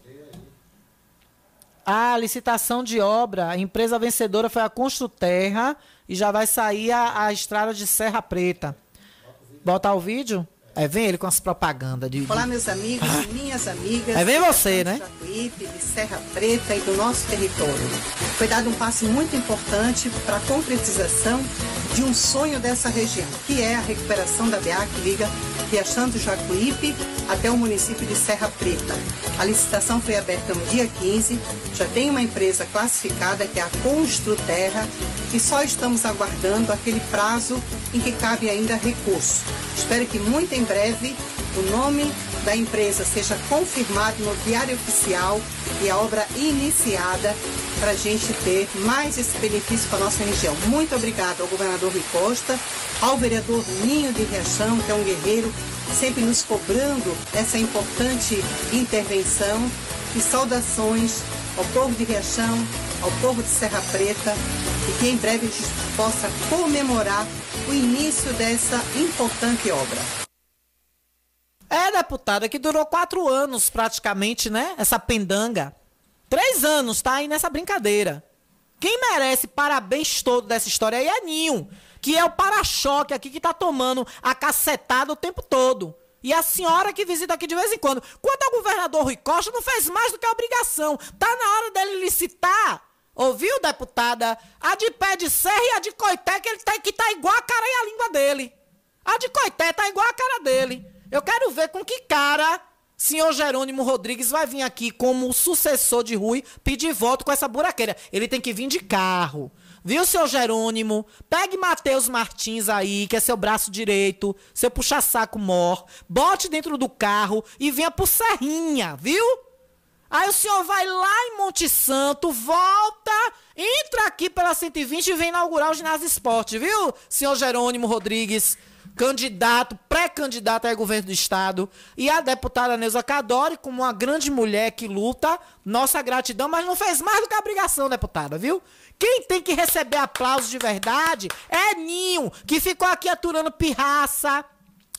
A licitação de obra, a empresa vencedora foi a Construterra e já vai sair a, a estrada de Serra Preta. Bota o vídeo? É, vem ele com as propagandas de. Olá, meus amigos e minhas amigas. É vem você, né? Jacuípe, de Serra Preta e do nosso território. Foi dado um passo muito importante para a concretização de um sonho dessa região, que é a recuperação da BA que liga Riachão do Jacuípe até o município de Serra Preta. A licitação foi aberta no dia 15, já tem uma empresa classificada que é a Construterra e só estamos aguardando aquele prazo em que cabe ainda recurso. Espero que muito em breve o nome da empresa seja confirmado no Diário Oficial e a obra iniciada para a gente ter mais esse benefício para a nossa região. Muito obrigado ao governador Rui Costa, ao vereador Ninho de Riachão, que é um guerreiro, sempre nos cobrando essa importante intervenção. E saudações ao povo de Riachão, ao povo de Serra Preta, e que em breve a gente possa comemorar o início dessa importante obra. É, deputada, que durou quatro anos praticamente, né? Essa pendanga. Três anos, tá aí nessa brincadeira. Quem merece parabéns todo dessa história aí é Ninho, que é o para-choque aqui que tá tomando a cacetada o tempo todo. E a senhora que visita aqui de vez em quando. Quanto ao governador Rui Costa, não fez mais do que a obrigação. Tá na hora dele licitar. Ouviu, deputada? A de pé de serra e a de coité, que ele tá, que tá igual a cara e a língua dele. A de coité tá igual a cara dele. Eu quero ver com que cara senhor Jerônimo Rodrigues vai vir aqui como sucessor de Rui pedir voto com essa buraqueira. Ele tem que vir de carro. Viu, seu Jerônimo? Pegue Matheus Martins aí, que é seu braço direito, seu puxa-saco mor, bote dentro do carro e venha pro Serrinha, viu? Aí o senhor vai lá em Monte Santo, volta, entra aqui pela 120 e vem inaugurar o ginásio esporte, viu, senhor Jerônimo Rodrigues? Candidato, pré-candidato ao governo do estado. E a deputada Neuza Cadori, como uma grande mulher que luta, nossa gratidão, mas não fez mais do que a obrigação, deputada, viu? Quem tem que receber aplausos de verdade é Ninho, que ficou aqui aturando pirraça,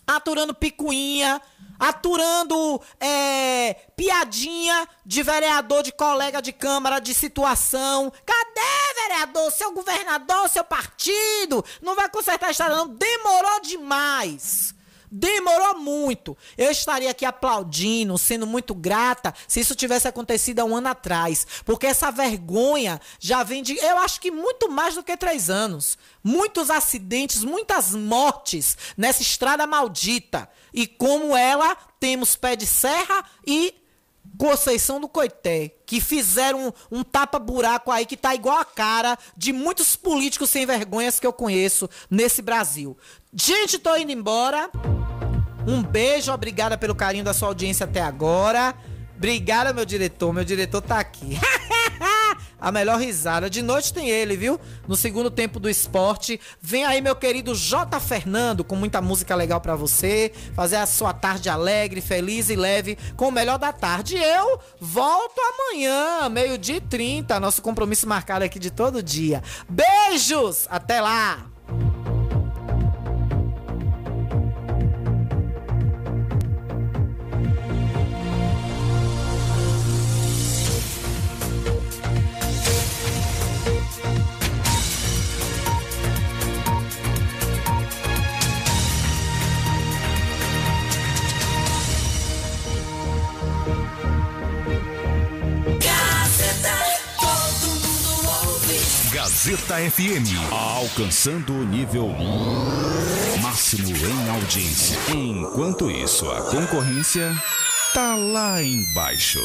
aturando picuinha, aturando é, piadinha de vereador, de colega de câmara, de situação. Cadê, vereador? Seu governador, seu partido? Não vai consertar a estrada, não. Demorou demais. Demorou muito. Eu estaria aqui aplaudindo, sendo muito grata, se isso tivesse acontecido há um ano atrás. Porque essa vergonha já vem de, eu acho que muito mais do que três anos. Muitos acidentes, muitas mortes nessa estrada maldita. E como ela, temos pé de serra e Conceição do Coité, que fizeram um, um tapa-buraco aí que tá igual a cara de muitos políticos sem vergonhas que eu conheço nesse Brasil. Gente, tô indo embora. Um beijo, obrigada pelo carinho da sua audiência até agora. Obrigada, meu diretor. Meu diretor tá aqui. a melhor risada. De noite tem ele, viu? No segundo tempo do esporte. Vem aí, meu querido J. Fernando, com muita música legal para você. Fazer a sua tarde alegre, feliz e leve com o melhor da tarde. Eu volto amanhã, meio-dia e 30. Nosso compromisso marcado aqui de todo dia. Beijos! Até lá! Gazeta FM. Alcançando o nível máximo em audiência. Enquanto isso, a concorrência tá lá embaixo.